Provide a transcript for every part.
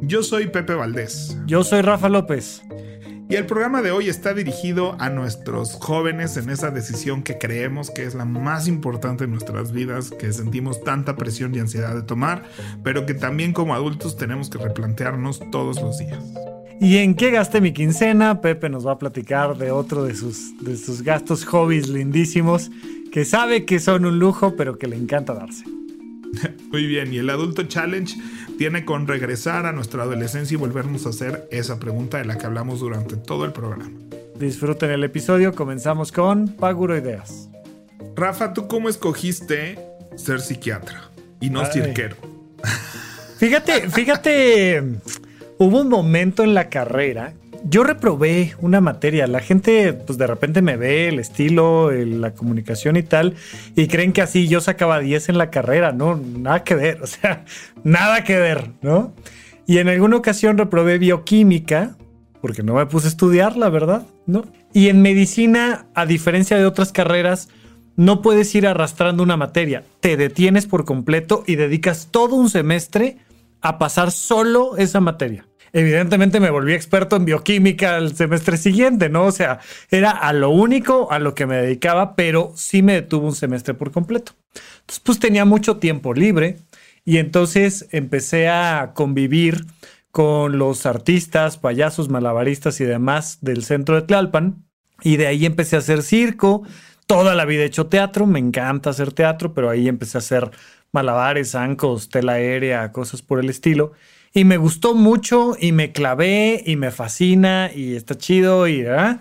Yo soy Pepe Valdés. Yo soy Rafa López. Y el programa de hoy está dirigido a nuestros jóvenes en esa decisión que creemos que es la más importante en nuestras vidas, que sentimos tanta presión y ansiedad de tomar, pero que también como adultos tenemos que replantearnos todos los días. ¿Y en qué gasté mi quincena? Pepe nos va a platicar de otro de sus, de sus gastos hobbies lindísimos, que sabe que son un lujo, pero que le encanta darse. Muy bien, y el Adulto Challenge tiene con regresar a nuestra adolescencia y volvernos a hacer esa pregunta de la que hablamos durante todo el programa. Disfruten el episodio, comenzamos con Paguro Ideas. Rafa, ¿tú cómo escogiste ser psiquiatra y no cirquero? Fíjate, fíjate, hubo un momento en la carrera yo reprobé una materia. La gente, pues de repente me ve el estilo, la comunicación y tal, y creen que así yo sacaba 10 en la carrera. No, nada que ver, o sea, nada que ver, ¿no? Y en alguna ocasión reprobé bioquímica, porque no me puse a estudiar, la verdad, ¿no? Y en medicina, a diferencia de otras carreras, no puedes ir arrastrando una materia. Te detienes por completo y dedicas todo un semestre a pasar solo esa materia evidentemente me volví experto en bioquímica el semestre siguiente, ¿no? O sea, era a lo único a lo que me dedicaba, pero sí me detuvo un semestre por completo. Entonces, pues tenía mucho tiempo libre y entonces empecé a convivir con los artistas, payasos, malabaristas y demás del centro de Tlalpan. Y de ahí empecé a hacer circo. Toda la vida he hecho teatro, me encanta hacer teatro, pero ahí empecé a hacer malabares, zancos, tela aérea, cosas por el estilo. Y me gustó mucho y me clavé y me fascina y está chido y ¿verdad?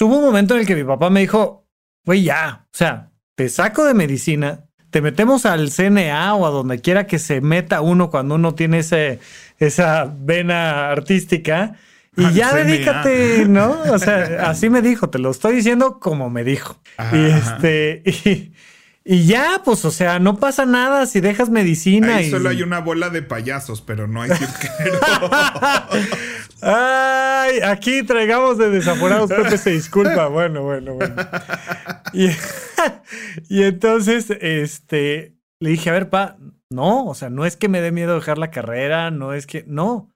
hubo un momento en el que mi papá me dijo, güey, ya, o sea, te saco de medicina, te metemos al CNA o a donde quiera que se meta uno cuando uno tiene ese, esa vena artística. Y ya dedícate, ¿no? O sea, así me dijo, te lo estoy diciendo como me dijo. y este, y, y ya, pues, o sea, no pasa nada si dejas medicina. Ahí solo hay una bola de payasos, pero no hay cirquero. Ay, aquí traigamos de desaforados. Pepe se disculpa. Bueno, bueno, bueno. Y, y, entonces, este, le dije, a ver, pa, no, o sea, no es que me dé miedo dejar la carrera, no es que, no.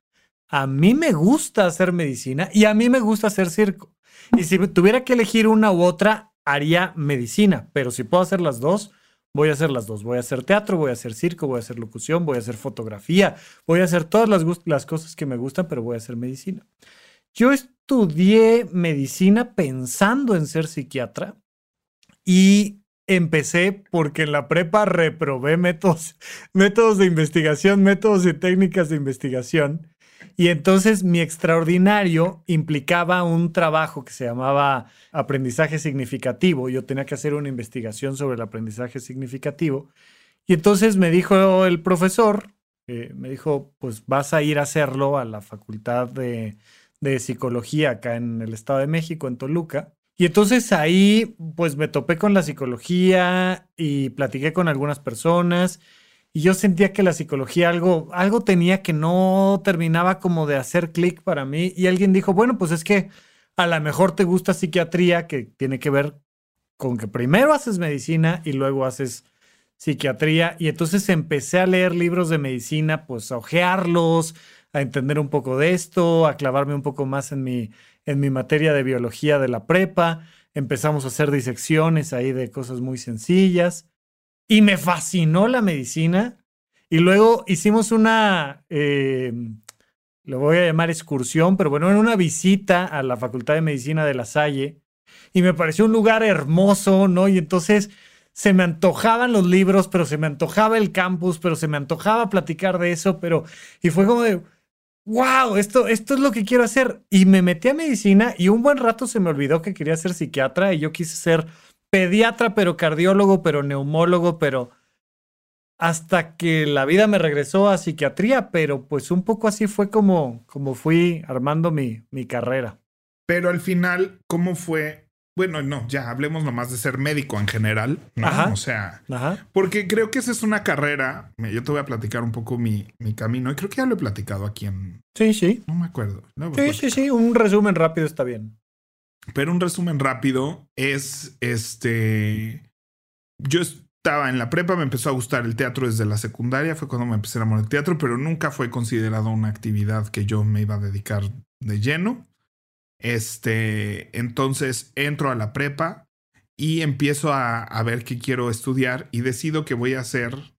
A mí me gusta hacer medicina y a mí me gusta hacer circo. Y si tuviera que elegir una u otra, haría medicina, pero si puedo hacer las dos, voy a hacer las dos. Voy a hacer teatro, voy a hacer circo, voy a hacer locución, voy a hacer fotografía, voy a hacer todas las, cosas que me gustan, pero voy a hacer medicina. Yo estudié medicina pensando en ser psiquiatra y empecé porque en la prepa reprobé métodos, métodos de investigación, métodos y técnicas de investigación. Y entonces mi extraordinario implicaba un trabajo que se llamaba aprendizaje significativo. Yo tenía que hacer una investigación sobre el aprendizaje significativo. Y entonces me dijo el profesor, eh, me dijo, pues vas a ir a hacerlo a la Facultad de, de Psicología acá en el Estado de México, en Toluca. Y entonces ahí, pues me topé con la psicología y platiqué con algunas personas y yo sentía que la psicología algo, algo tenía que no terminaba como de hacer clic para mí. Y alguien dijo, bueno, pues es que a lo mejor te gusta psiquiatría, que tiene que ver con que primero haces medicina y luego haces psiquiatría. Y entonces empecé a leer libros de medicina, pues a ojearlos, a entender un poco de esto, a clavarme un poco más en mi, en mi materia de biología de la prepa. Empezamos a hacer disecciones ahí de cosas muy sencillas y me fascinó la medicina. Y luego hicimos una, eh, lo voy a llamar excursión, pero bueno, en una visita a la Facultad de Medicina de La Salle. Y me pareció un lugar hermoso, ¿no? Y entonces se me antojaban los libros, pero se me antojaba el campus, pero se me antojaba platicar de eso, pero... Y fue como de, wow, esto, esto es lo que quiero hacer. Y me metí a medicina y un buen rato se me olvidó que quería ser psiquiatra y yo quise ser pediatra, pero cardiólogo, pero neumólogo, pero... hasta que la vida me regresó a psiquiatría, pero pues un poco así fue como, como fui armando mi, mi carrera. Pero al final, ¿cómo fue? Bueno, no, ya hablemos nomás de ser médico en general, ¿no? Ajá. O sea, Ajá. porque creo que esa es una carrera. Yo te voy a platicar un poco mi, mi camino y creo que ya lo he platicado aquí en. Sí, sí. No me acuerdo. No, Sí, sí, sí. Un resumen rápido está bien. Pero un resumen rápido es este. Yo estaba en la prepa, me empezó a gustar el teatro desde la secundaria, fue cuando me empecé a enamorar del teatro, pero nunca fue considerado una actividad que yo me iba a dedicar de lleno. Este, entonces entro a la prepa y empiezo a, a ver qué quiero estudiar y decido que voy a hacer.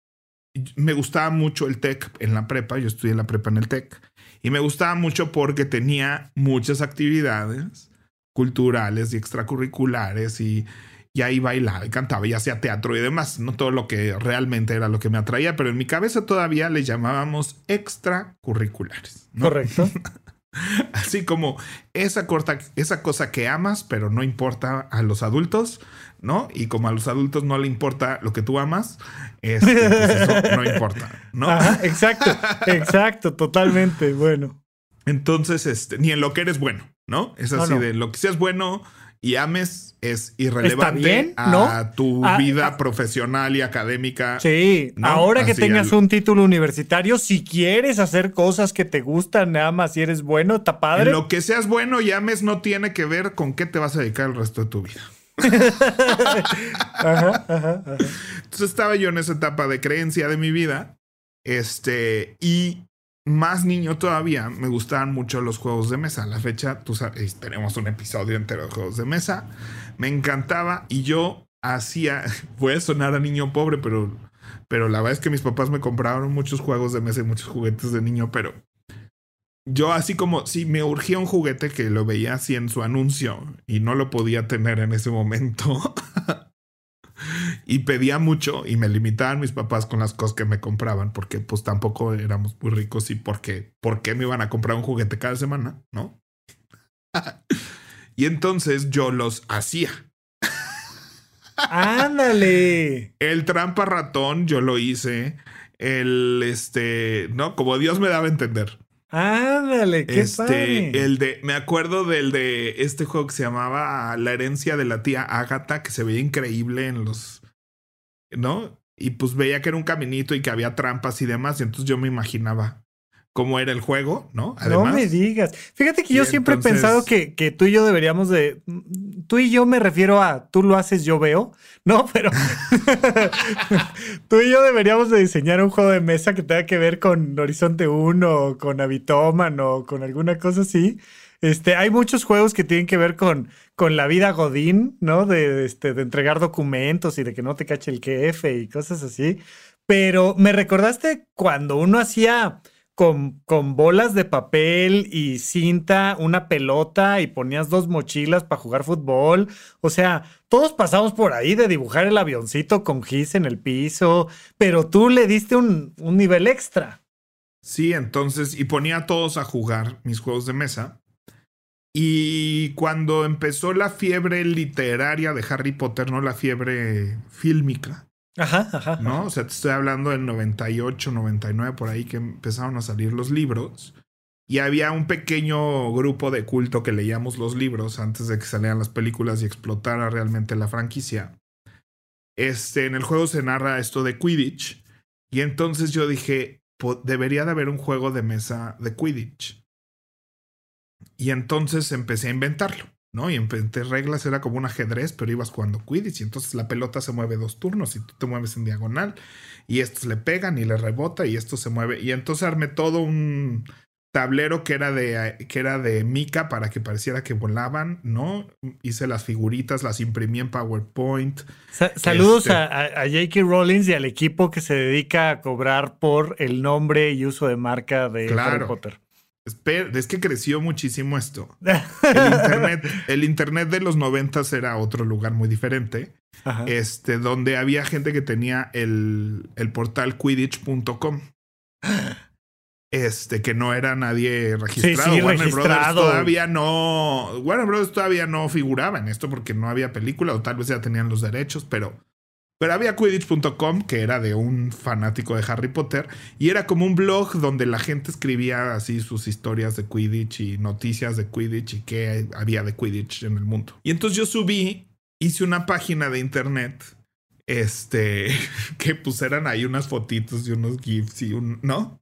Me gustaba mucho el TEC en la prepa, yo estudié la prepa en el TEC, y me gustaba mucho porque tenía muchas actividades culturales y extracurriculares y, y ahí bailaba y cantaba y hacía teatro y demás, no todo lo que realmente era lo que me atraía, pero en mi cabeza todavía le llamábamos extracurriculares. ¿no? Correcto. Así como esa, corta, esa cosa que amas, pero no importa a los adultos, ¿no? Y como a los adultos no le importa lo que tú amas, este, pues eso no importa, ¿no? Ajá, exacto, exacto, totalmente. Bueno. Entonces, este, ni en lo que eres bueno, ¿no? Es No, así no. de lo que seas bueno y ames es irrelevante bien, a ¿no? tu Ah, vida ah. profesional y académica. Sí, ¿no? ahora que tengas al- un título universitario, si quieres hacer cosas que te gustan, nada más si eres bueno, está padre. En lo que seas bueno y ames no tiene que ver con qué te vas a dedicar el resto de tu vida. Ajá, ajá, ajá. Entonces estaba yo en esa etapa de creencia de mi vida. Este, y más niño todavía, me gustaban mucho los juegos de mesa. A la fecha, tú sabes, tenemos un episodio entero de juegos de mesa. Me encantaba y yo hacía, voy a sonar a niño pobre, pero, pero la verdad es que mis papás me compraron muchos juegos de mesa y muchos juguetes de niño, pero yo así como si me urgía un juguete que lo veía así en su anuncio y no lo podía tener en ese momento. y pedía mucho y me limitaban mis papás con las cosas que me compraban porque pues tampoco éramos muy ricos y porque por qué me iban a comprar un juguete cada semana, ¿no? y entonces yo los hacía. Ándale. El trampa ratón yo lo hice. El este, no, como Dios me daba a entender. Ándale, qué este, padre. el de, me acuerdo del de este juego que se llamaba La herencia de la tía Ágata, que se veía increíble en los, ¿no? Y pues veía que era un caminito y que había trampas y demás, y entonces yo me imaginaba cómo era el juego, ¿no? no me digas. Fíjate que yo siempre entonces- he pensado que, que tú y yo deberíamos de... Tú y yo me refiero a tú lo haces, yo veo. No, pero tú y yo deberíamos de diseñar un juego de mesa que tenga que ver con Horizonte 1 o con Habitoman o con alguna cosa así. Este, hay muchos juegos que tienen que ver con, con la vida godín, ¿no? De, este, de entregar documentos y de que no te cache el jefe y cosas así. Pero me recordaste cuando uno hacía con, con bolas de papel y cinta, una pelota y ponías dos mochilas para jugar fútbol. O sea, todos pasamos por ahí de dibujar el avioncito con gis en el piso, pero tú le diste un, un nivel extra. Sí, entonces, y ponía a todos a jugar mis juegos de mesa. Y cuando empezó la fiebre literaria de Harry Potter, no la fiebre fílmica, Ajá, ajá. ¿no? O sea, te estoy hablando del 98, 99, por ahí que empezaron a salir los libros. Y había un pequeño grupo de culto que leíamos los libros antes de que salieran las películas y explotara realmente la franquicia. Este, en el juego se narra esto de Quidditch. Y entonces yo dije, "Po- debería de haber un juego de mesa de Quidditch. Y entonces empecé a inventarlo, ¿no? Y inventé reglas, era como un ajedrez, pero ibas jugando Quidditch. Y entonces la pelota se mueve dos turnos y tú te mueves en diagonal. Y estos le pegan y le rebota y esto se mueve. Y entonces armé todo un tablero que era de que era de mica para que pareciera que volaban, ¿no? Hice las figuritas, las imprimí en PowerPoint. Sa- saludos Este- a, a- J.K. Rowling y al equipo que se dedica a cobrar por el nombre y uso de marca de Claro. Harry Potter. Espera, es que creció muchísimo esto. El internet, el internet de los noventas era otro lugar muy diferente. Ajá. Este, donde había gente que tenía el, el portal quidditch.com. Este, que no era nadie registrado. sí, Warner Brothers todavía no. Warner Brothers todavía no figuraba en esto porque no había película, o tal vez ya tenían los derechos, pero Pero había Quidditch.com, que era de un fanático de Harry Potter, y era como un blog donde la gente escribía así sus historias de Quidditch y noticias de Quidditch y qué había de Quidditch en el mundo. Y entonces yo subí, hice una página de internet, este, que pusieran ahí unas fotitos y unos GIFs y un, ¿no?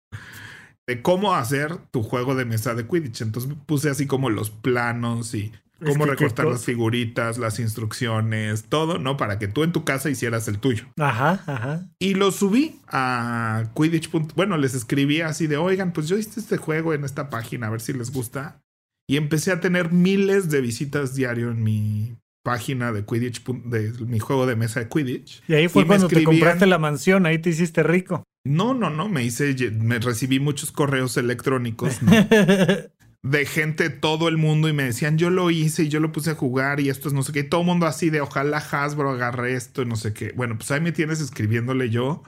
De cómo hacer tu juego de mesa de Quidditch. Entonces puse así como los planos y cómo recortar las figuritas, las instrucciones, todo, ¿no? Para que tú en tu casa hicieras el tuyo. Ajá, ajá. Y lo subí a Quidditch. Bueno, les escribí así de, oigan, pues yo hice este juego en esta página, a ver si les gusta. Y empecé a tener miles de visitas diario en mi página de Quidditch, de mi juego de mesa de Quidditch. Y ahí fue cuando te compraste la mansión, ahí te hiciste rico. No, no, no, me hice, me recibí muchos correos electrónicos. de gente de todo el mundo y me decían, yo lo hice y yo lo puse a jugar y esto es no sé qué. todo el mundo así de, ojalá Hasbro agarre esto y no sé qué. Bueno, pues ahí me tienes escribiéndole yo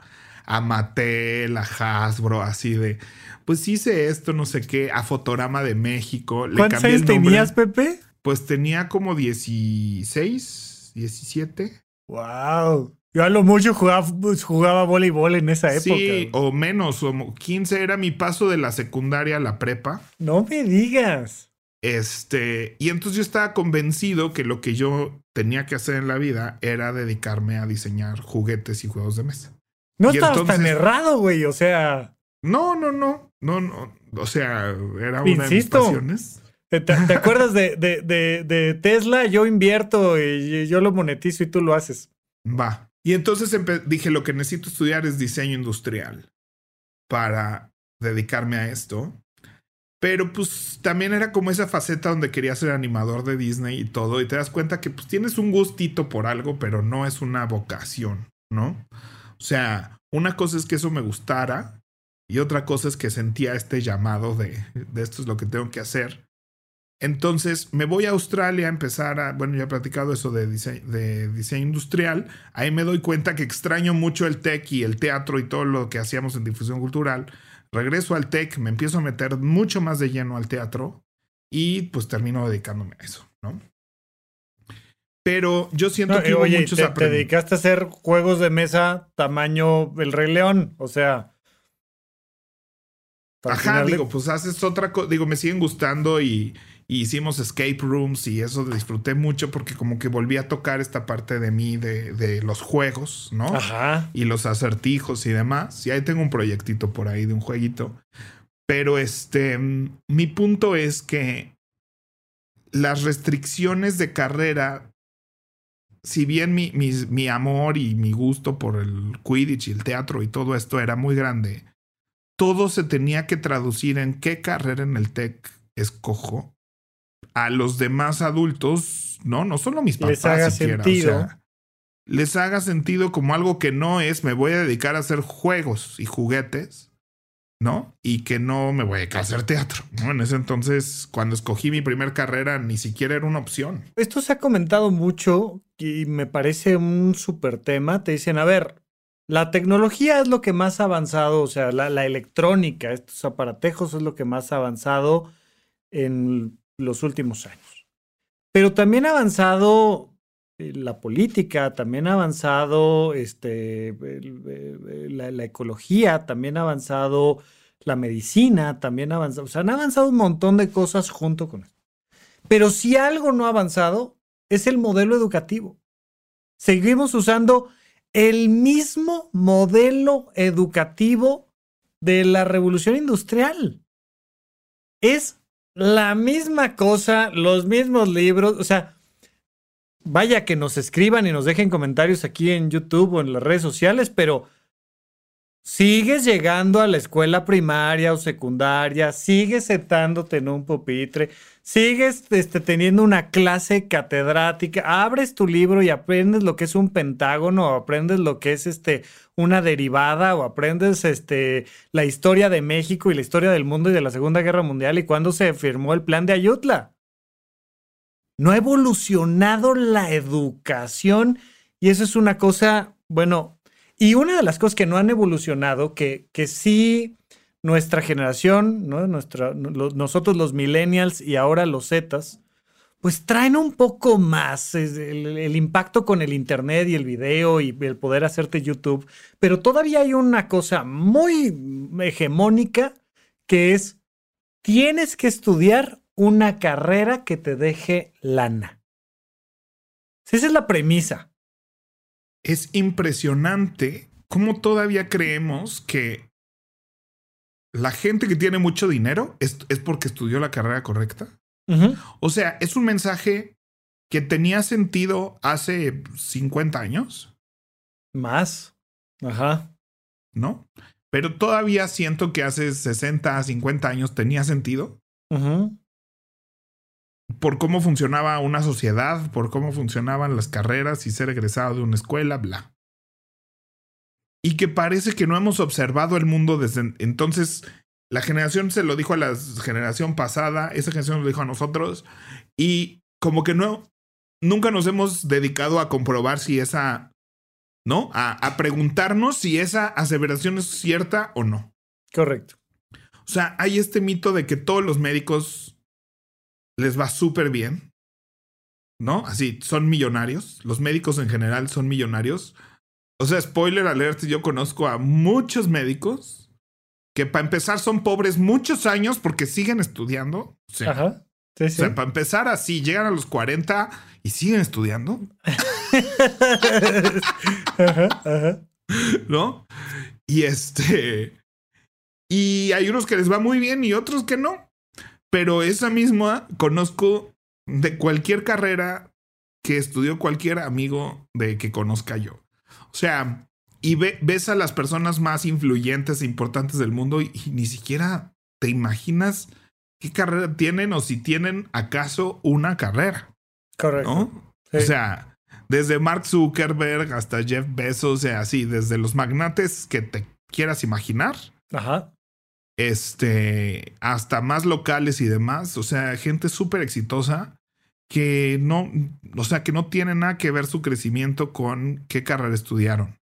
a Mattel, a Hasbro, así de, pues hice esto, no sé qué, a Fotograma de México. ¿Cuántos años tenías, Pepe? Pues tenía como 16, 17. ¡Wow! Yo a lo mucho jugaba, jugaba voleibol en esa época. Sí, o menos, o 15 era mi paso de la secundaria a la prepa. No me digas. Este, y entonces yo estaba convencido que lo que yo tenía que hacer en la vida era dedicarme a diseñar juguetes y juegos de mesa. No estabas tan errado, güey, o sea. No, no, no, no, no, o sea, era una de mis pasiones. ¿Te, acuerdas de, de, de, de, Tesla? Yo invierto y yo lo monetizo y tú lo haces. Va. Y entonces dije, lo que necesito estudiar es diseño industrial para dedicarme a esto. Pero pues también era como esa faceta donde quería ser animador de Disney y todo. Y te das cuenta que pues tienes un gustito por algo, pero no es una vocación, ¿no? O sea, una cosa es que eso me gustara y otra cosa es que sentía este llamado de, de esto es lo que tengo que hacer. Entonces me voy a Australia a empezar a, bueno, ya he platicado eso de diseño, industrial, ahí me doy cuenta que extraño mucho el tech y el teatro y todo lo que hacíamos en difusión cultural. Regreso al tech, me empiezo a meter mucho más de lleno al teatro y pues termino dedicándome a eso, ¿no? Pero yo siento que oye, muchos te, te dedicaste a hacer juegos de mesa tamaño El Rey León, o sea... Ajá, digo, pues haces otra cosa, digo, me siguen gustando y y hicimos escape rooms y eso disfruté mucho porque como que volví a tocar esta parte de mí de, de los juegos, ¿no? Ajá. Y los acertijos y demás. Y ahí tengo un proyectito por ahí de un jueguito. Pero este, mi punto es que las restricciones de carrera, si bien mi, mi, mi amor y mi gusto por el Quidditch y el teatro y todo esto era muy grande, todo se tenía que traducir en qué carrera en el TEC escojo a los demás adultos, no, no solo mis papás les haga sentido. les haga sentido como algo que no es me voy a dedicar a hacer juegos y juguetes, ¿no? Y que no me voy a dedicar a hacer teatro, ¿no? En ese entonces, cuando escogí mi primer carrera, ni siquiera era una opción. Esto se ha comentado mucho y me parece un súper tema. Te dicen, a ver, la tecnología es lo que más ha avanzado, o sea, la, la electrónica, estos aparatejos es lo que más ha avanzado en los últimos años. Pero también ha avanzado eh, la política, también ha avanzado este, la, ecología, también ha avanzado la medicina, también ha avanzado, o sea, han avanzado un montón de cosas junto con esto. Pero si algo no ha avanzado, es el modelo educativo. Seguimos usando el mismo modelo educativo de la revolución industrial. Es la misma cosa, los mismos libros, o sea, vaya que nos escriban y nos dejen comentarios aquí en YouTube o en las redes sociales, pero sigues llegando a la escuela primaria o secundaria, sigues sentándote en un pupitre, sigues este, teniendo una clase catedrática, abres tu libro y aprendes lo que es un pentágono, o aprendes lo que es este, una derivada, o aprendes este, la historia de México y la historia del mundo y de la Segunda Guerra Mundial y cuándo se firmó el plan de Ayutla. No ha evolucionado la educación y eso es una cosa, bueno, y una de las cosas que no han evolucionado, que, que sí nuestra generación, ¿no? Nuestra, nosotros los millennials y ahora los zetas, pues traen un poco más el, el, impacto con el internet y el video y el poder hacerte YouTube, pero todavía hay una cosa muy hegemónica que es tienes que estudiar una carrera que te deje lana. Esa es la premisa. Es impresionante cómo todavía creemos que la gente que tiene mucho dinero es, es porque estudió la carrera correcta. O sea, es un mensaje que tenía sentido hace 50 años. Más. Ajá. ¿No? Pero todavía siento que hace 60, 50 años tenía sentido. Por cómo funcionaba una sociedad, por cómo funcionaban las carreras y ser egresado de una escuela, bla. Y que parece que no hemos observado el mundo desde entonces la generación se lo dijo a la generación pasada, esa generación lo dijo a nosotros, y como que no, nunca nos hemos dedicado a comprobar si esa, ¿no? A, a preguntarnos si esa aseveración es cierta o no. Correcto. O sea, hay este mito de que todos los médicos les va súper bien, ¿no? Así, son millonarios. Los médicos en general son millonarios. O sea, spoiler alert, yo conozco a muchos médicos que para empezar son pobres muchos años porque siguen estudiando. O sea, Ajá. O sea, para empezar así, llegan a los 40 y siguen estudiando. ajá, ajá. ¿No? Y este. Y hay unos que les va muy bien y otros que no. Pero esa misma conozco de cualquier carrera que estudió cualquier amigo de que conozca yo. O sea, y ves a las personas más influyentes e importantes del mundo y, ni siquiera te imaginas qué carrera tienen o si tienen acaso una carrera. Correcto. O sea, desde Mark Zuckerberg hasta Jeff Bezos, o sea, así, desde los magnates que te quieras imaginar. Ajá. Este, hasta más locales y demás. O sea, gente súper exitosa que no, o sea, que no tiene nada que ver su crecimiento con qué carrera estudiaron.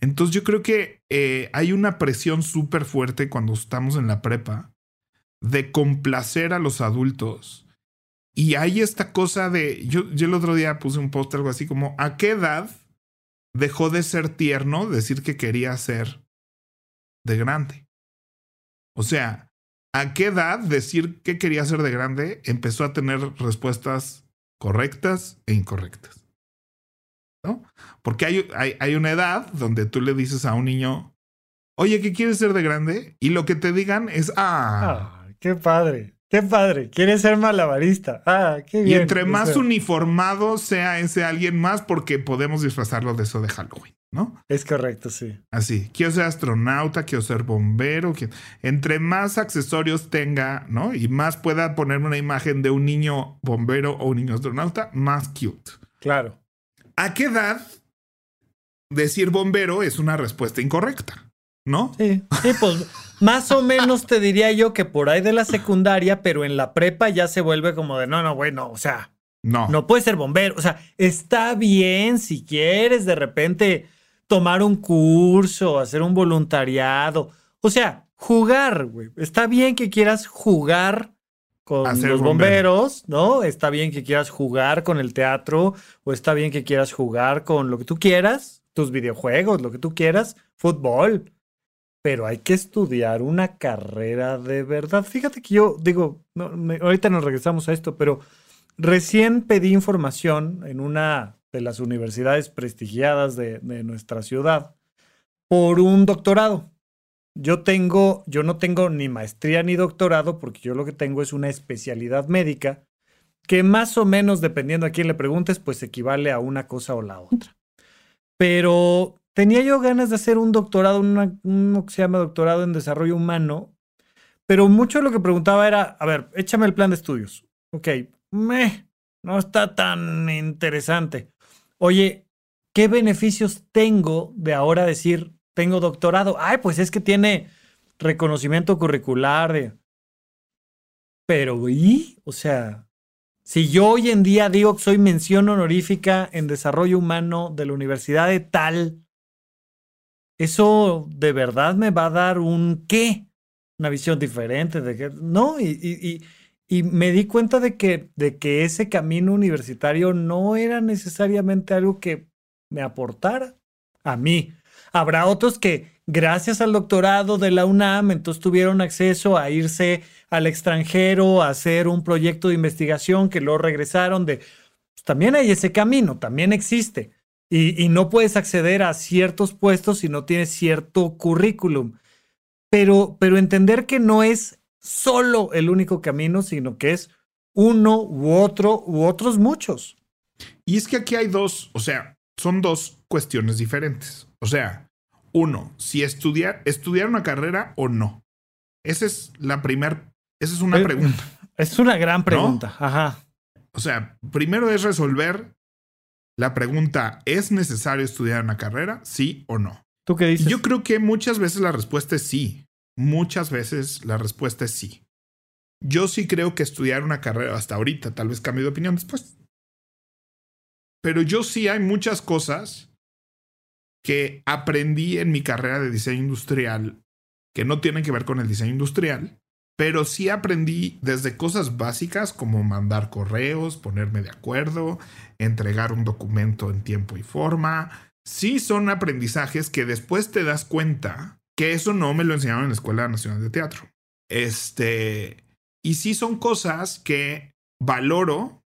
Entonces yo creo que eh, hay una presión súper fuerte cuando estamos en la prepa de complacer a los adultos. Y hay esta cosa de, yo, yo el otro día puse un post algo así como, ¿a qué edad dejó de ser tierno decir que quería ser de grande? O sea, ¿a qué edad decir que quería ser de grande empezó a tener respuestas correctas e incorrectas? ¿no? Porque hay, hay, hay, una edad donde tú le dices a un niño, oye, ¿qué quieres ser de grande? Y lo que te digan es, ah, ah qué padre, qué padre, quieres ser malabarista, ah, qué bien. Y entre más uniformado sea ese alguien más, porque podemos disfrazarlo de eso de Halloween, ¿no? Es correcto, sí. Así, quiero ser astronauta, quiero ser bombero, entre más accesorios tenga, ¿no? Y más pueda ponerme una imagen de un niño bombero o un niño astronauta, más cute. Claro. ¿A qué edad decir bombero es una respuesta incorrecta? ¿No? Sí, sí, pues más o menos te diría yo que por ahí de la secundaria, pero en la prepa ya se vuelve como de no, no, bueno, o sea, no. No puede ser bombero. O sea, está bien si quieres de repente tomar un curso, hacer un voluntariado. O sea, jugar, güey. Está bien que quieras jugar con los bomberos, ¿no? Está bien que quieras jugar con el teatro o está bien que quieras jugar con lo que tú quieras, tus videojuegos, lo que tú quieras, fútbol. Pero hay que estudiar una carrera de verdad. Fíjate que yo digo, ahorita nos regresamos a esto, pero recién pedí información en una de las universidades prestigiadas de, de nuestra ciudad por un doctorado. Yo tengo, yo no tengo ni maestría ni doctorado porque yo lo que tengo es una especialidad médica que más o menos, dependiendo a quién le preguntes, pues equivale a una cosa o la otra. Pero tenía yo ganas de hacer un doctorado, uno que se llama doctorado en desarrollo humano, pero mucho lo que preguntaba era, a ver, échame el plan de estudios. Ok, meh, no está tan interesante. Oye, ¿qué beneficios tengo de ahora decir, tengo doctorado. Ay, pues es que tiene reconocimiento curricular. Pero, ¿y? O sea, si yo hoy en día digo que soy mención honorífica en desarrollo humano de la Universidad de tal, eso de verdad me va a dar un qué, una visión diferente de que, ¿no? Y, y me di cuenta de que, de que ese camino universitario no era necesariamente algo que me aportara a mí. Habrá otros que, gracias al doctorado de la UNAM, entonces tuvieron acceso a irse al extranjero, a hacer un proyecto de investigación que luego regresaron de... Pues, también hay ese camino, también existe. Y, y no puedes acceder a ciertos puestos si no tienes cierto currículum. Pero, pero entender que no es solo el único camino, sino que es uno u otro u otros muchos. Y es que aquí hay dos, o sea, son dos cuestiones diferentes. O sea, uno, si estudiar, estudiar una carrera o no. Esa es la primera, esa es una Eh, pregunta. Es una gran pregunta. Ajá. O sea, primero es resolver la pregunta, ¿es necesario estudiar una carrera? Sí o no. ¿Tú qué dices? Yo creo que muchas veces la respuesta es sí. Muchas veces la respuesta es sí. Yo sí creo que estudiar una carrera hasta ahorita, tal vez cambie de opinión después. Pero yo sí hay muchas cosas que aprendí en mi carrera de diseño industrial que no tienen que ver con el diseño industrial, pero sí aprendí desde cosas básicas como mandar correos, ponerme de acuerdo, entregar un documento en tiempo y forma. Sí son aprendizajes que después te das cuenta que eso no me lo enseñaron en la Escuela Nacional de Teatro. Este, y sí son cosas que valoro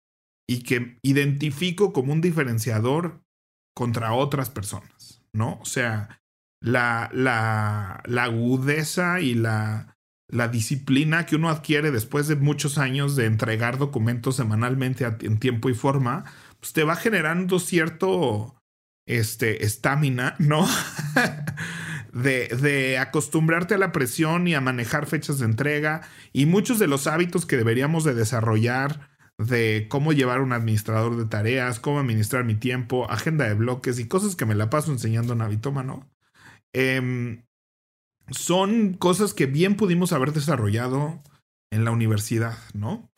y que identifico como un diferenciador contra otras personas, ¿no? O sea, la, la, agudeza y la, la disciplina que uno adquiere después de muchos años de entregar documentos semanalmente en tiempo y forma, pues te va generando cierto este estamina, ¿no? de, de acostumbrarte a la presión y a manejar fechas de entrega y muchos de los hábitos que deberíamos de desarrollar de cómo llevar un administrador de tareas, cómo administrar mi tiempo, agenda de bloques y cosas que me la paso enseñando en Habitómano. Em, son cosas que bien pudimos haber desarrollado en la universidad, ¿no?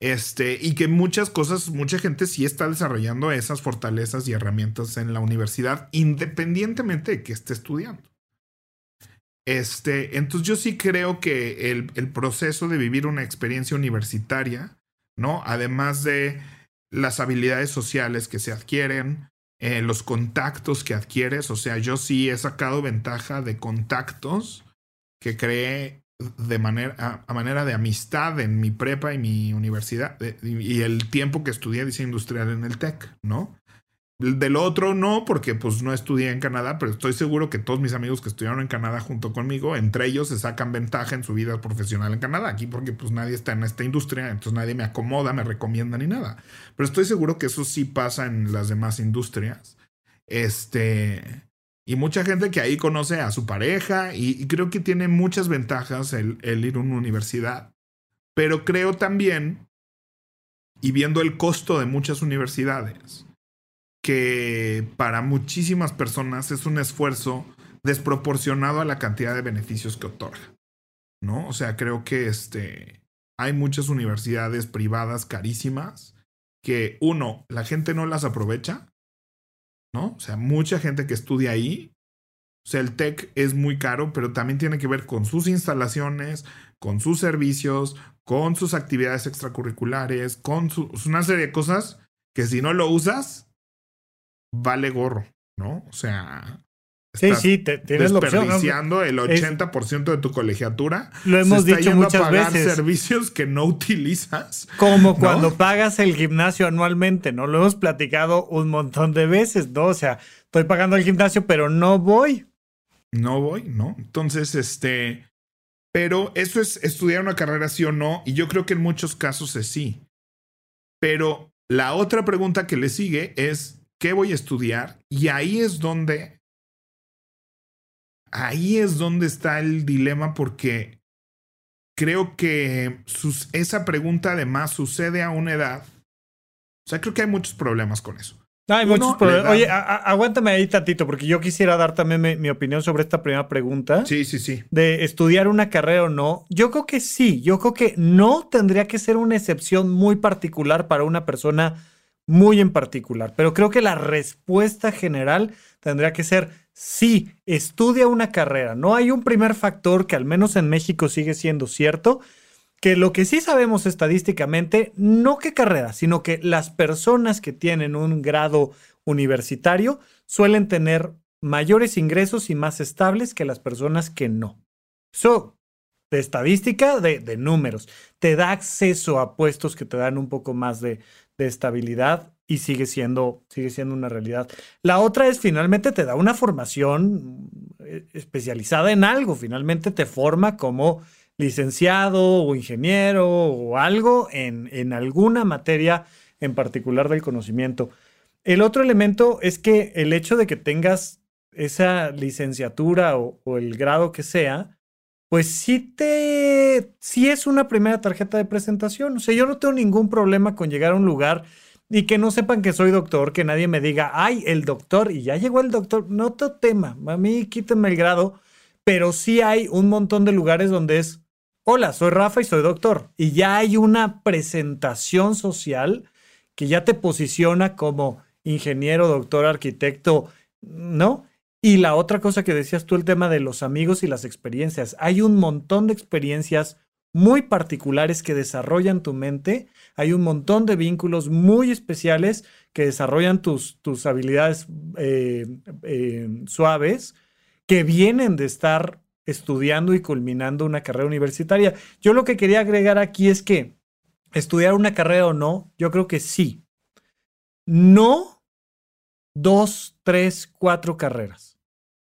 Este, y que muchas cosas, mucha gente sí está desarrollando esas fortalezas y herramientas en la universidad, independientemente de que esté estudiando. Este, entonces yo sí creo que el, proceso de vivir una experiencia universitaria, ¿no? Además de las habilidades sociales que se adquieren, eh, los contactos que adquieres, o sea, yo sí he sacado ventaja de contactos que creé de manera, a, manera de amistad en mi prepa y mi universidad y, y el tiempo que estudié diseño industrial en el TEC, ¿no? Del otro no, porque pues no estudié en Canadá, pero estoy seguro que todos mis amigos que estudiaron en Canadá junto conmigo, entre ellos se sacan ventaja en su vida profesional en Canadá, aquí porque pues nadie está en esta industria, entonces nadie me acomoda, me recomienda ni nada. Pero estoy seguro que eso sí pasa en las demás industrias. Este, y mucha gente que ahí conoce a su pareja y, creo que tiene muchas ventajas el, el ir a una universidad. Pero creo también, y viendo el costo de muchas universidades, que para muchísimas personas es un esfuerzo desproporcionado a la cantidad de beneficios que otorga. ¿No? O sea, creo que este, hay muchas universidades privadas carísimas que, uno, la gente no las aprovecha, ¿no? O sea, mucha gente que estudia ahí. O sea, el tech es muy caro, pero también tiene que ver con sus instalaciones, con sus servicios, con sus actividades extracurriculares, con su, una serie de cosas que si no lo usas, vale gorro, ¿no? O sea, Sí, estás sí, te- tienes la opción. desperdiciando el Es- 80% de tu colegiatura. Lo hemos Se está dicho yendo a muchas pagar veces. servicios que no utilizas. Como cuando pagas el gimnasio anualmente, ¿no? Lo hemos platicado un montón de veces, ¿no? O sea, estoy pagando el gimnasio, pero no voy. No voy, ¿no? Entonces, este, pero eso es estudiar una carrera sí o no, y yo creo que en muchos casos es sí. Pero la otra pregunta que le sigue es, ¿qué voy a estudiar? Y ahí es donde, ahí es donde está el dilema porque creo que sus- esa pregunta además sucede a una edad. O sea, creo que hay muchos problemas con eso. Hay Uno, muchos problemas. Oye, a- a- aguántame ahí tantito, porque yo quisiera dar también mi, mi opinión sobre esta primera pregunta. Sí, sí, sí. De estudiar una carrera o no. Yo creo que sí. Yo creo que no tendría que ser una excepción muy particular para una persona muy en particular. Pero creo que la respuesta general tendría que ser sí, estudia una carrera. No hay un primer factor que al menos en México sigue siendo cierto. que lo que sí sabemos estadísticamente, no qué carrera, sino que las personas que tienen un grado universitario suelen tener mayores ingresos y más estables que las personas que no. Eso de estadística, de, números. Te da acceso a puestos que te dan un poco más de, de estabilidad y sigue siendo, sigue siendo una realidad. La otra es finalmente te da una formación eh, especializada en algo, finalmente te forma como licenciado o ingeniero o algo en, en alguna materia en particular del conocimiento. El otro elemento es que el hecho de que tengas esa licenciatura o, o el grado que sea, pues sí te, sí es una primera tarjeta de presentación. O sea, yo no tengo ningún problema con llegar a un lugar y que no sepan que soy doctor, que nadie me diga, ay, el doctor, y ya llegó el doctor. No otro tema, a mí quítenme el grado, pero sí hay un montón de lugares donde es, hola, soy Rafa y soy doctor. Y ya hay una presentación social que ya te posiciona como ingeniero, doctor, arquitecto, ¿no? Y la otra cosa que decías tú, el tema de los amigos y las experiencias. Hay un montón de experiencias muy particulares que desarrollan tu mente. Hay un montón de vínculos muy especiales que desarrollan tus, tus habilidades eh, eh, suaves que vienen de estar estudiando y culminando una carrera universitaria. Yo lo que quería agregar aquí es que estudiar una carrera o no, yo creo que sí. No dos, tres, cuatro carreras.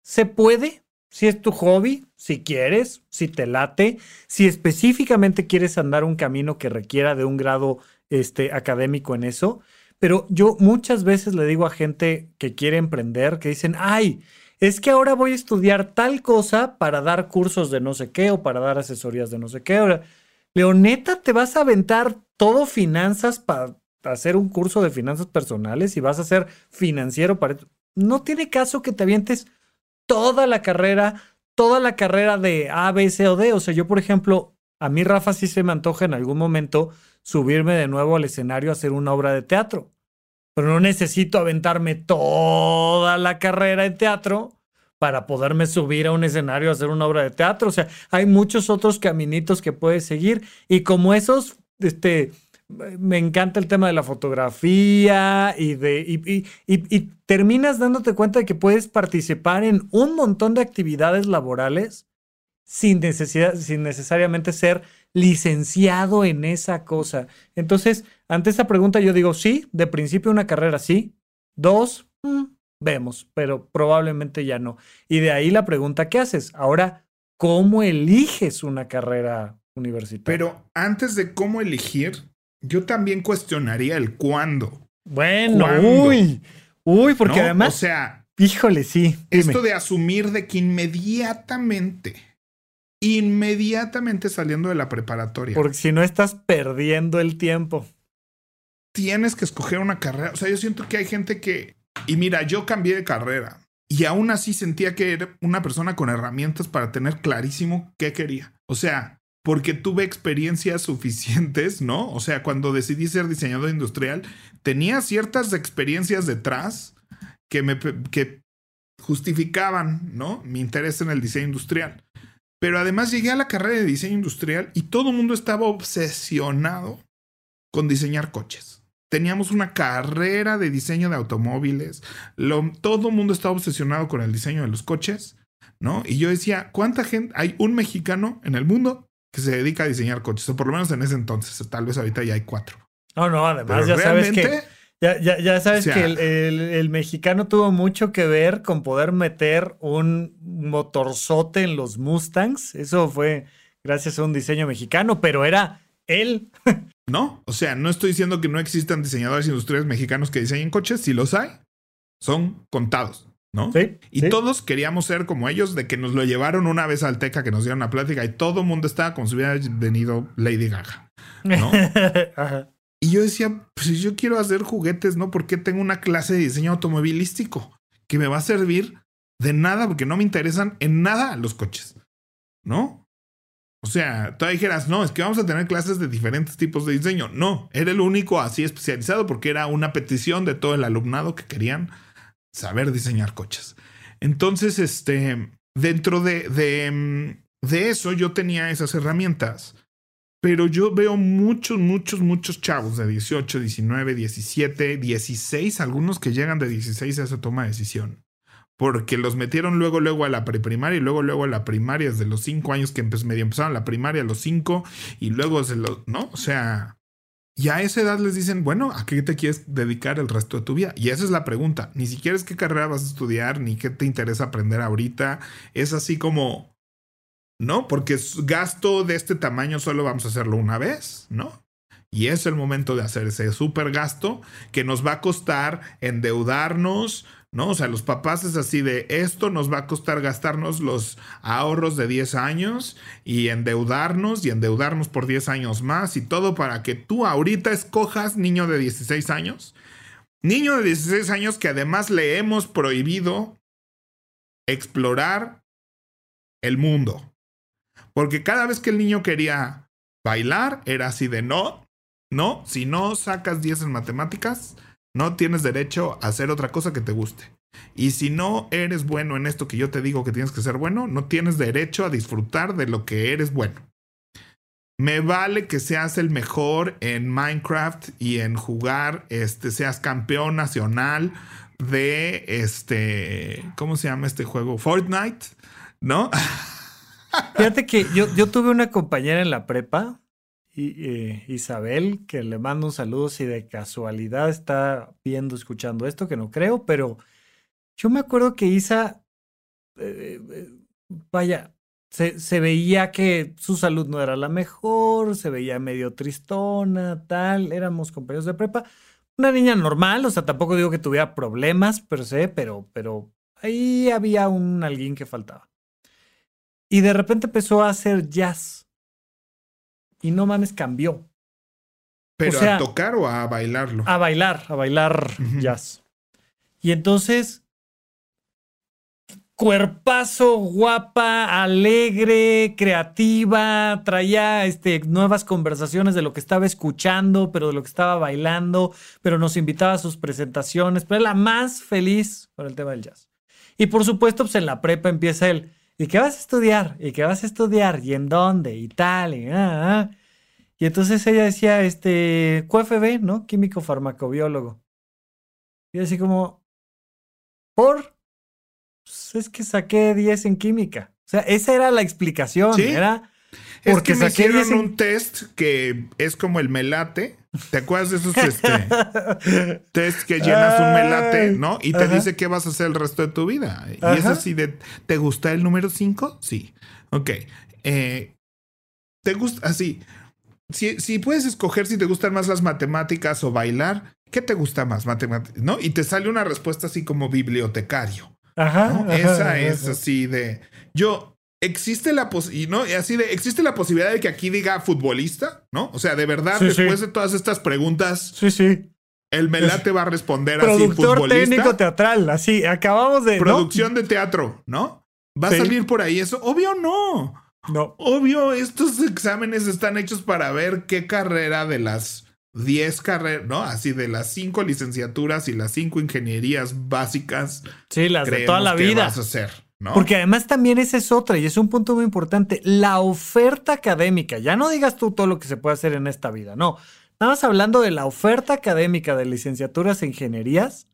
Se puede, si es tu hobby, si quieres, si te late, si específicamente quieres andar un camino que requiera de un grado este, académico en eso. Pero yo muchas veces le digo a gente que quiere emprender, que dicen, ay, es que ahora voy a estudiar tal cosa para dar cursos de no sé qué o para dar asesorías de no sé qué. Leoneta, ¿te vas a aventar todo finanzas para hacer un curso de finanzas personales y vas a ser financiero para... No tiene caso que te avientes toda la carrera, toda la carrera de A, B, C o D. O sea, yo, por ejemplo, a mí, Rafa, sí se me antoja en algún momento subirme de nuevo al escenario a hacer una obra de teatro. Pero no necesito aventarme toda la carrera de teatro para poderme subir a un escenario a hacer una obra de teatro. O sea, hay muchos otros caminitos que puedes seguir. Y como esos, este, me encanta el tema de la fotografía y de y, y, terminas dándote cuenta de que puedes participar en un montón de actividades laborales sin necesidad, sin necesariamente ser licenciado en esa cosa. Entonces, ante esa pregunta yo digo, sí, de principio una carrera sí, dos, mm, vemos, pero probablemente ya no. Y de ahí la pregunta, ¿qué haces? Ahora, ¿cómo eliges una carrera universitaria? Pero antes de cómo elegir, yo también cuestionaría el cuándo. Bueno, uy, uy, porque además. O sea, híjole, sí. Esto de asumir de que inmediatamente, inmediatamente saliendo de la preparatoria. Porque si no estás perdiendo el tiempo. Tienes que escoger una carrera. O sea, yo siento que hay gente que. Y mira, yo cambié de carrera y aún así sentía que era una persona con herramientas para tener clarísimo qué quería. O sea, porque tuve experiencias suficientes, ¿no? O sea, cuando decidí ser diseñador industrial, tenía ciertas experiencias detrás que me que justificaban, ¿no? Mi interés en el diseño industrial. Pero además llegué a la carrera de diseño industrial y todo el mundo estaba obsesionado con diseñar coches. Teníamos una carrera de diseño de automóviles. todo el mundo estaba obsesionado con el diseño de los coches, ¿no? Y yo decía, ¿cuánta gente? Hay un mexicano en el mundo que se dedica a diseñar coches, o por lo menos en ese entonces, tal vez ahorita ya hay cuatro. No, no, además ya sabes que... Ya, ya, ya sabes que el, el, mexicano tuvo mucho que ver con poder meter un motorzote en los Mustangs. Eso fue gracias a un diseño mexicano, pero era él. no, o sea, no estoy diciendo que no existan diseñadores industriales mexicanos que diseñen coches, si los hay, son contados. ¿No? Sí, y todos queríamos ser como ellos, de que nos lo llevaron una vez al Teca, que nos dieron una plática y todo el mundo estaba como si hubiera venido Lady Gaga, ¿no? Y yo decía, pues yo quiero hacer juguetes, ¿no? Porque tengo una clase de diseño automovilístico que me va a servir de nada porque no me interesan en nada los coches, ¿no? O sea, tú dijeras, no, es que vamos a tener clases de diferentes tipos de diseño. No, era el único así especializado porque era una petición de todo el alumnado que querían saber diseñar coches. Entonces, este, dentro de, de, mm, de eso yo tenía esas herramientas, Pero yo veo muchos, muchos, muchos chavos de 18, 19, 17, 16, algunos que llegan de 16 a esa toma de decisión. Porque los metieron luego, luego a la preprimaria y luego, luego a la primaria desde los 5 años que medio empezaron la primaria a los 5 y luego se los, ¿no? O sea, y a esa edad les dicen, bueno, ¿a qué te quieres dedicar el resto de tu vida? Y esa es la pregunta. Ni siquiera es qué carrera vas a estudiar, ni qué te interesa aprender ahorita. Es así como, ¿no? Porque gasto de este tamaño solo vamos a hacerlo una vez, ¿no? Y es el momento de hacer ese super gasto que nos va a costar endeudarnos, ¿no? O sea, los papás es así de esto nos va a costar gastarnos los ahorros de 10 años y endeudarnos y endeudarnos por 10 años más y todo para que tú ahorita escojas niño de 16 años. Niño de 16 años que además le hemos prohibido explorar el mundo. Porque cada vez que el niño quería bailar, era así de no, no, si no sacas 10 en matemáticas, no tienes derecho a hacer otra cosa que te guste. Y si no eres bueno en esto que yo te digo que tienes que ser bueno, no tienes derecho a disfrutar de lo que eres bueno. Me vale que seas el mejor en Minecraft y en jugar, este, seas campeón nacional de este, ¿cómo se llama este juego? Fortnite, ¿no? Fíjate que yo, yo tuve una compañera en la prepa, eh, Isabel, que le mando un saludo si de casualidad está viendo, escuchando esto, que no creo, pero yo me acuerdo que Isa, eh, eh, vaya, se, veía que su salud no era la mejor, se veía medio tristona, tal, éramos compañeros de prepa. Una niña normal, o sea, tampoco digo que tuviera problemas per se, pero, pero ahí había un alguien que faltaba. Y de repente empezó a hacer jazz. Y no mames, cambió. ¿Pero a tocar o a bailarlo? A bailar, a bailar jazz. Y entonces, cuerpazo, guapa, alegre, creativa, traía este, nuevas conversaciones de lo que estaba escuchando, pero de lo que estaba bailando, pero nos invitaba a sus presentaciones, pero era la más feliz con el tema del jazz. Y por supuesto, pues en la prepa empieza el ¿y qué vas a estudiar? ¿Y qué vas a estudiar? ¿Y en dónde? Y tal, y, ah, ah. y entonces ella decía, este, QFB, ¿no? Químico farmacobiólogo. Y así como, ¿por? Pues es que saqué 10 en química. O sea, esa era la explicación, era porque es que me hicieron un test que es como el melate. ¿Te acuerdas de esos este, test que llenas un melate, no? Y te dice qué vas a hacer el resto de tu vida. Y es así de, ¿te gusta el número 5? Sí. Ok. Eh, ¿Te gusta así? Si, si puedes escoger si te gustan más las matemáticas o bailar, ¿qué te gusta más? Matemáticas, ¿no? Y te sale una respuesta así como bibliotecario. Ajá, Esa es así de. Yo existe la y no así de existe la posibilidad de que aquí diga futbolista, ¿no? O sea, de verdad después de todas estas preguntas, sí, sí. El Melate va a responder así Productor técnico teatral, así acabamos de producción de teatro, ¿no? Va a salir por ahí eso, obvio no. No. Obvio, estos exámenes están hechos para ver qué carrera de las 10 carreras, ¿no? Así de las 5 licenciaturas y las 5 ingenierías básicas. Sí, las de toda la vida. Vas a hacer. Porque además también esa es otra y es un punto muy importante. La oferta académica, ya no digas tú todo lo que se puede hacer en esta vida, no. Más hablando de la oferta académica de licenciaturas e ingenierías,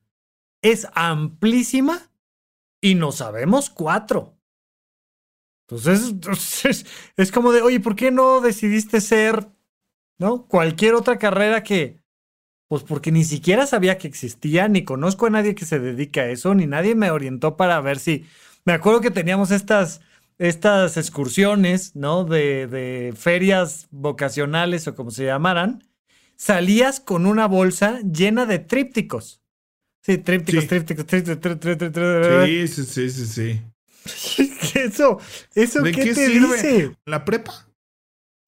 es amplísima y no sabemos cuatro. Entonces, es como de, oye, ¿por qué no decidiste ser, ¿no? Cualquier otra carrera que, pues porque ni siquiera sabía que existía, ni conozco a nadie que se dedique a eso, ni nadie me orientó para ver si, me acuerdo que teníamos estas, estas excursiones, ¿no? De, de ferias vocacionales o como se llamaran. Salías con una bolsa llena de trípticos. Sí, trípticos, trípticos, trípticos, trípticos, Sí, sí, sí, sí, sí. Eso, eso ¿De qué, te dice? ¿La prepa?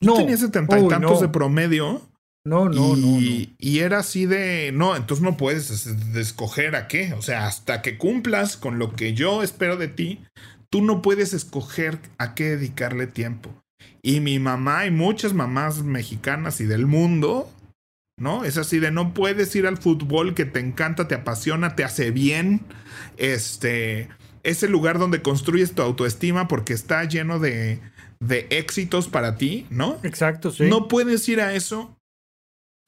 No. tenía setenta y tantos de promedio. No, no, no, Y era así de, no, entonces no puedes escoger a qué. O sea, hasta que cumplas con lo que yo espero de ti, tú no puedes escoger a qué dedicarle tiempo. Y mi mamá y muchas mamás mexicanas y del mundo, ¿no? Es así de, no puedes ir al fútbol que te encanta, te apasiona, te hace bien, este, ese lugar donde construyes tu autoestima porque está lleno de, de éxitos para ti, ¿no? Exacto, sí. No puedes ir a eso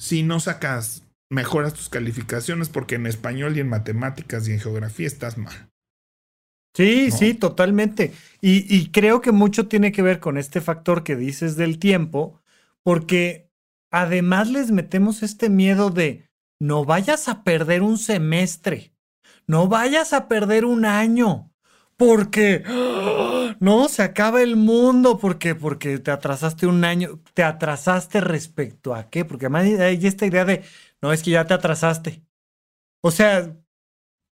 si no sacas, mejoras tus calificaciones porque en español y en matemáticas y en geografía estás mal. Sí, sí, totalmente. Y, y, creo que mucho tiene que ver con este factor que dices del tiempo, porque además les metemos este miedo de no vayas a perder un semestre, no vayas a perder un año, porque no se acaba el mundo, porque porque te atrasaste un año, te atrasaste respecto a qué, porque además hay esta idea de no es que ya te atrasaste. O sea,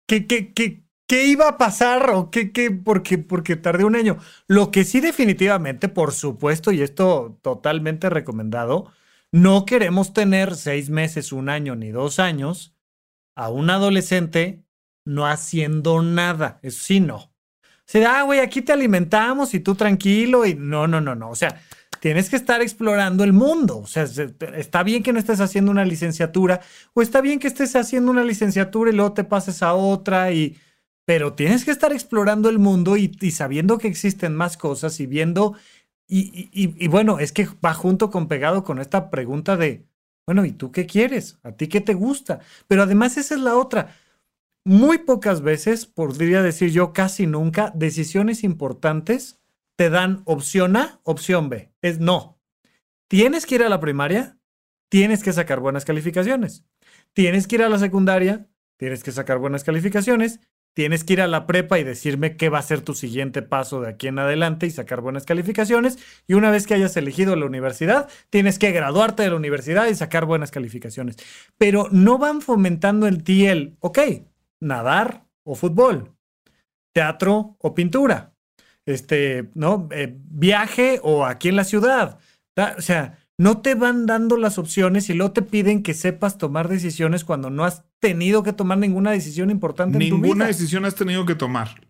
¿qué, qué, qué, ¿Qué iba a pasar o qué, qué? Porque, porque tardé un año. Lo que sí definitivamente, por supuesto, y esto totalmente recomendado, no queremos tener seis meses, un año ni dos años a un adolescente no haciendo nada. Eso sí, no. O sea, ah, güey, aquí te alimentamos y tú tranquilo y no, no, no, no. O sea, tienes que estar explorando el mundo. O sea, está bien que no estés haciendo una licenciatura o está bien que estés haciendo una licenciatura y luego te pases a otra y pero tienes que estar explorando el mundo y, sabiendo que existen más cosas y viendo, y, y, bueno, es que va junto con pegado con esta pregunta de, bueno, ¿y tú qué quieres? ¿A ti qué te gusta? Pero además esa es la otra. Muy pocas veces, podría decir yo casi nunca, decisiones importantes te dan opción A, opción B. Es no. Tienes que ir a la primaria, tienes que sacar buenas calificaciones. Tienes que ir a la secundaria, tienes que sacar buenas calificaciones tienes que ir a la prepa y decirme qué va a ser tu siguiente paso de aquí en adelante y sacar buenas calificaciones. Y una vez que hayas elegido la universidad, tienes que graduarte de la universidad y sacar buenas calificaciones. Pero no van fomentando en ti el, ok, nadar o fútbol, teatro o pintura, este, ¿no? Eh, viaje o aquí en la ciudad. O sea, no te van dando las opciones y luego te piden que sepas tomar decisiones cuando no has tenido que tomar ninguna decisión importante en tu vida. Ninguna decisión has tenido que tomar.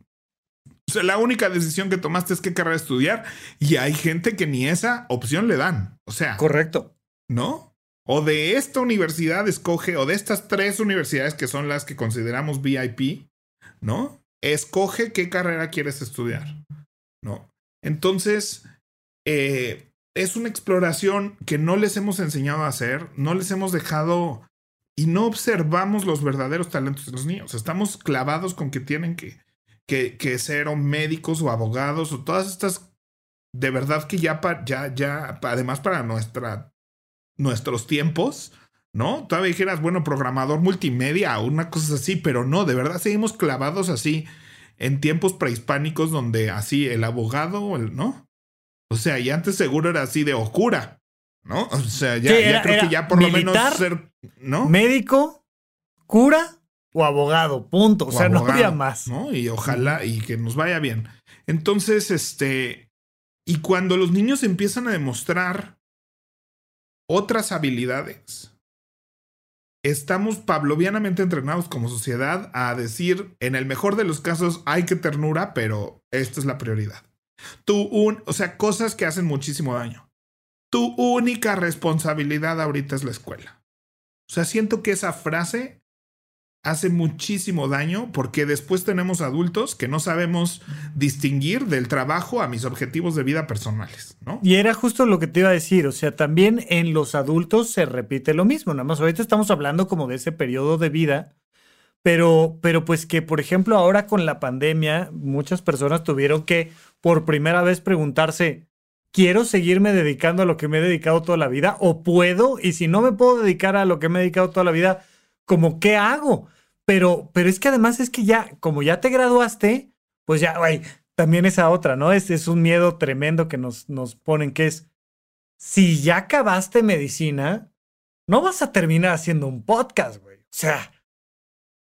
O sea, la única decisión que tomaste es qué carrera estudiar y hay gente que ni esa opción le dan. O sea, correcto. ¿No? O de esta universidad escoge, o de estas tres universidades que son las que consideramos VIP, ¿no? Escoge qué carrera quieres estudiar, ¿no? Entonces, eh, es una exploración que no les hemos enseñado a hacer, no les hemos dejado y no observamos los verdaderos talentos de los niños. Estamos clavados con que tienen que, que, ser o médicos o abogados o todas estas, de verdad que ya, ya, ya, además para nuestra, nuestros tiempos, ¿no? Todavía dijeras, bueno, programador multimedia o una cosa así, pero no, de verdad seguimos clavados así en tiempos prehispánicos donde así el abogado, el, ¿no? O sea, y antes seguro era así de oscura, ¿no? O sea, ya, creo que ya por lo menos ser, ¿no? Médico, cura o abogado, punto. O, sea, no había más. ¿no? Y ojalá y que nos vaya bien. Entonces, este, y cuando los niños empiezan a demostrar otras habilidades, estamos pavlovianamente entrenados como sociedad a decir, en el mejor de los casos, hay que ternura, pero esta es la prioridad. Tu un, o sea, cosas que hacen muchísimo daño. Tu única responsabilidad ahorita es la escuela. O sea, siento que esa frase hace muchísimo daño porque después tenemos adultos que no sabemos distinguir del trabajo a mis objetivos de vida personales, ¿no? Y era justo lo que te iba a decir, o sea, también en los adultos se repite lo mismo, nada más ahorita estamos hablando como de ese periodo de vida, pero, pero pues que, por ejemplo, ahora con la pandemia, muchas personas tuvieron que por primera vez preguntarse, ¿quiero seguirme dedicando a lo que me he dedicado toda la vida? ¿O puedo? Y si no me puedo dedicar a lo que me he dedicado toda la vida, ¿cómo qué hago? Pero, pero es que además es que ya, como ya te graduaste, pues ya, güey, también esa otra, ¿no? Es, es un miedo tremendo que nos, nos ponen, que es, si ya acabaste medicina, no vas a terminar haciendo un podcast, güey. O sea,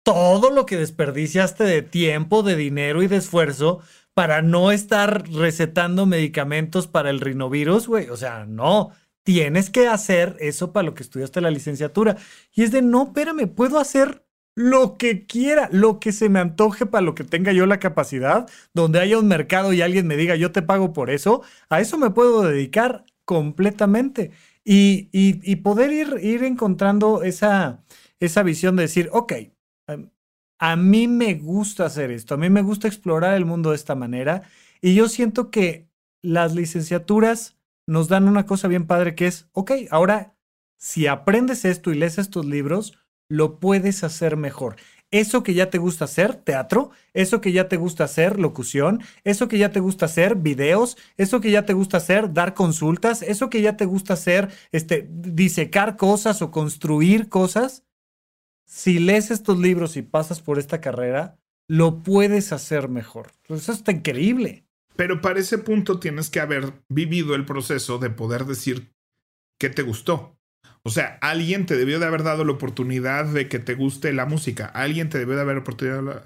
todo lo que desperdiciaste de tiempo, de dinero y de esfuerzo para no estar recetando medicamentos para el rinovirus, güey. O sea, no. Tienes que hacer eso para lo que estudiaste la licenciatura. Y es de, no, espérame, puedo hacer lo que quiera, lo que se me antoje para lo que tenga yo la capacidad, donde haya un mercado y alguien me diga, yo te pago por eso, a eso me puedo dedicar completamente. Y, poder ir, ir encontrando esa, esa visión de decir, ok, em, a mí me gusta hacer esto, a mí me gusta explorar el mundo de esta manera y yo siento que las licenciaturas nos dan una cosa bien padre que es, ok, ahora si aprendes esto y lees estos libros, lo puedes hacer mejor. Eso que ya te gusta hacer, teatro, eso que ya te gusta hacer, locución, eso que ya te gusta hacer, videos, eso que ya te gusta hacer, dar consultas, eso que ya te gusta hacer, este, disecar cosas o construir cosas, si lees estos libros y pasas por esta carrera, lo puedes hacer mejor. Eso está increíble. Pero para ese punto tienes que haber vivido el proceso de poder decir qué te gustó. O sea, alguien te debió de haber dado la oportunidad de que te guste la música. Alguien te debió de haber oportunidad, la,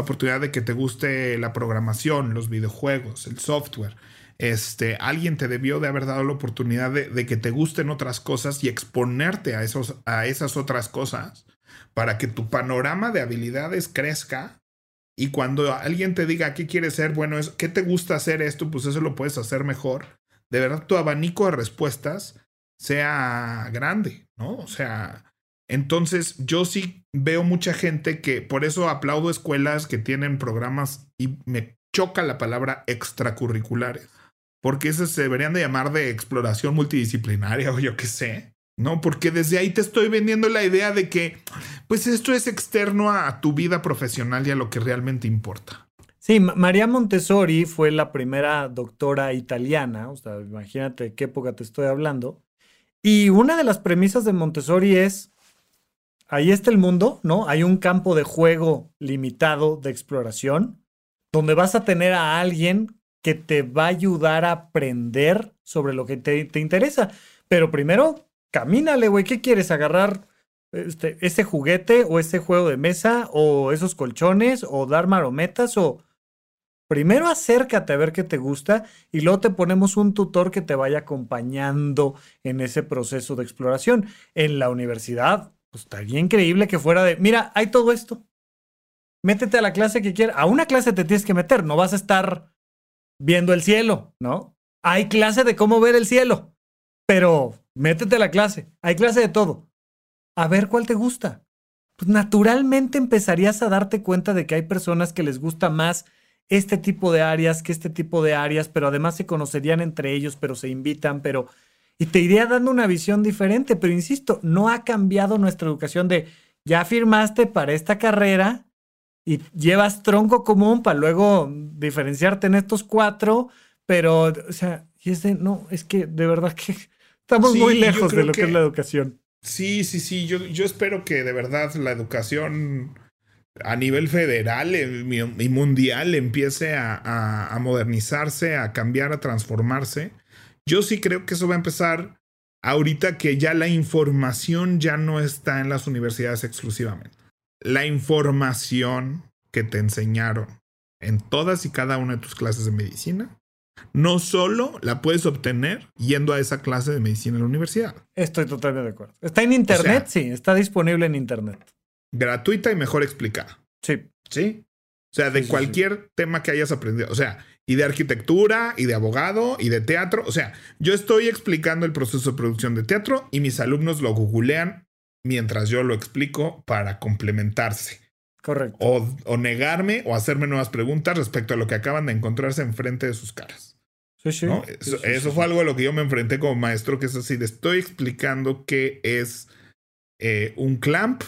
oportunidad de que te guste la programación, los videojuegos, el software. Este, alguien te debió de haber dado la oportunidad de, de que te gusten otras cosas y exponerte a, esos, a esas otras cosas para que tu panorama de habilidades crezca. Y cuando alguien te diga qué quieres ser, bueno, es, ¿qué te gusta hacer esto? Pues eso lo puedes hacer mejor. De verdad, tu abanico de respuestas sea grande, ¿no? O sea, entonces yo sí veo mucha gente que, por eso aplaudo escuelas que tienen programas y me choca la palabra extracurriculares, porque esas se deberían de llamar de exploración multidisciplinaria o yo qué sé. No, porque desde ahí te estoy vendiendo la idea de que, pues esto es externo a tu vida profesional y a lo que realmente importa. Sí, María Montessori fue la primera doctora italiana, o sea, imagínate de qué época te estoy hablando. Y una de las premisas de Montessori es, ahí está el mundo, ¿no? Hay un campo de juego limitado de exploración, donde vas a tener a alguien que te va a ayudar a aprender sobre lo que te, te interesa. Pero primero camínale, güey, ¿qué quieres? ¿Agarrar este, ese juguete o ese juego de mesa o esos colchones o dar marometas o... Primero acércate a ver qué te gusta y luego te ponemos un tutor que te vaya acompañando en ese proceso de exploración. En la universidad, pues estaría increíble que fuera de, mira, hay todo esto. Métete a la clase que quieras. A una clase te tienes que meter, no vas a estar viendo el cielo, ¿no? Hay clase de cómo ver el cielo, pero métete a la clase. Hay clase de todo. A ver cuál te gusta. Pues naturalmente empezarías a darte cuenta de que hay personas que les gusta más este tipo de áreas que este tipo de áreas, pero además se conocerían entre ellos, pero se invitan, pero... Y te iría dando una visión diferente, pero insisto, no ha cambiado nuestra educación de ya firmaste para esta carrera y llevas tronco común para luego diferenciarte en estos cuatro, pero, o sea, y es de, no, es que de verdad que Estamos Sí, muy lejos de lo que, que- es la educación. Sí, sí, sí. Yo, yo espero que de verdad la educación a nivel federal eh, y mundial empiece a, a- a modernizarse, a cambiar, a transformarse. Yo sí creo que eso va a empezar ahorita que ya la información ya no está en las universidades exclusivamente. La información que te enseñaron en todas y cada una de tus clases de medicina, no solo la puedes obtener yendo a esa clase de medicina en la universidad. Estoy totalmente de acuerdo. Está en internet, sí, está disponible en internet. Gratuita y mejor explicada. Sí. ¿Sí? O sea, de Sí, sí, cualquier tema que hayas aprendido. O sea, y de arquitectura, y de abogado, y de teatro. O sea, yo estoy explicando el proceso de producción de teatro y mis alumnos lo googlean mientras yo lo explico para complementarse. Correcto. O, o negarme o hacerme nuevas preguntas respecto a lo que acaban de encontrarse enfrente de sus caras. Sí, sí. Eso, sí, eso sí, fue algo a lo que yo me enfrenté como maestro, que es así, le estoy explicando qué es eh, un clamp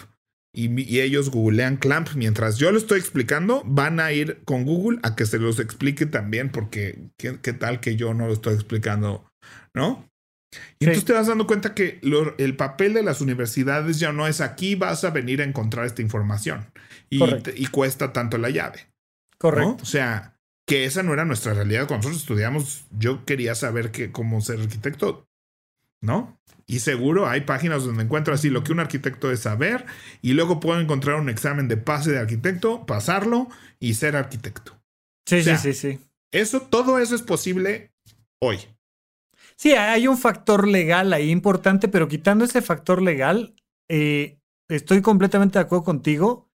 y, ellos googlean clamp. Mientras yo lo estoy explicando, van a ir con Google a que se los explique también, porque qué, qué tal que yo no lo estoy explicando, ¿no? Y Sí. entonces te vas dando cuenta que lo- el papel de las universidades ya no es aquí, vas a venir a encontrar esta información. Y, Correcto. te- y cuesta tanto la llave. ¿no? Correcto. O sea, que esa no era nuestra realidad. Cuando nosotros estudiamos, yo quería saber que, cómo ser arquitecto, ¿no? Y seguro hay páginas donde encuentro así lo que un arquitecto es saber y luego puedo encontrar un examen de pase de arquitecto, pasarlo y ser arquitecto. Sí, o sea, sí, sí, sí. Eso, todo eso es posible hoy. Sí, hay un factor legal ahí importante, pero quitando ese factor legal, eh, estoy completamente de acuerdo contigo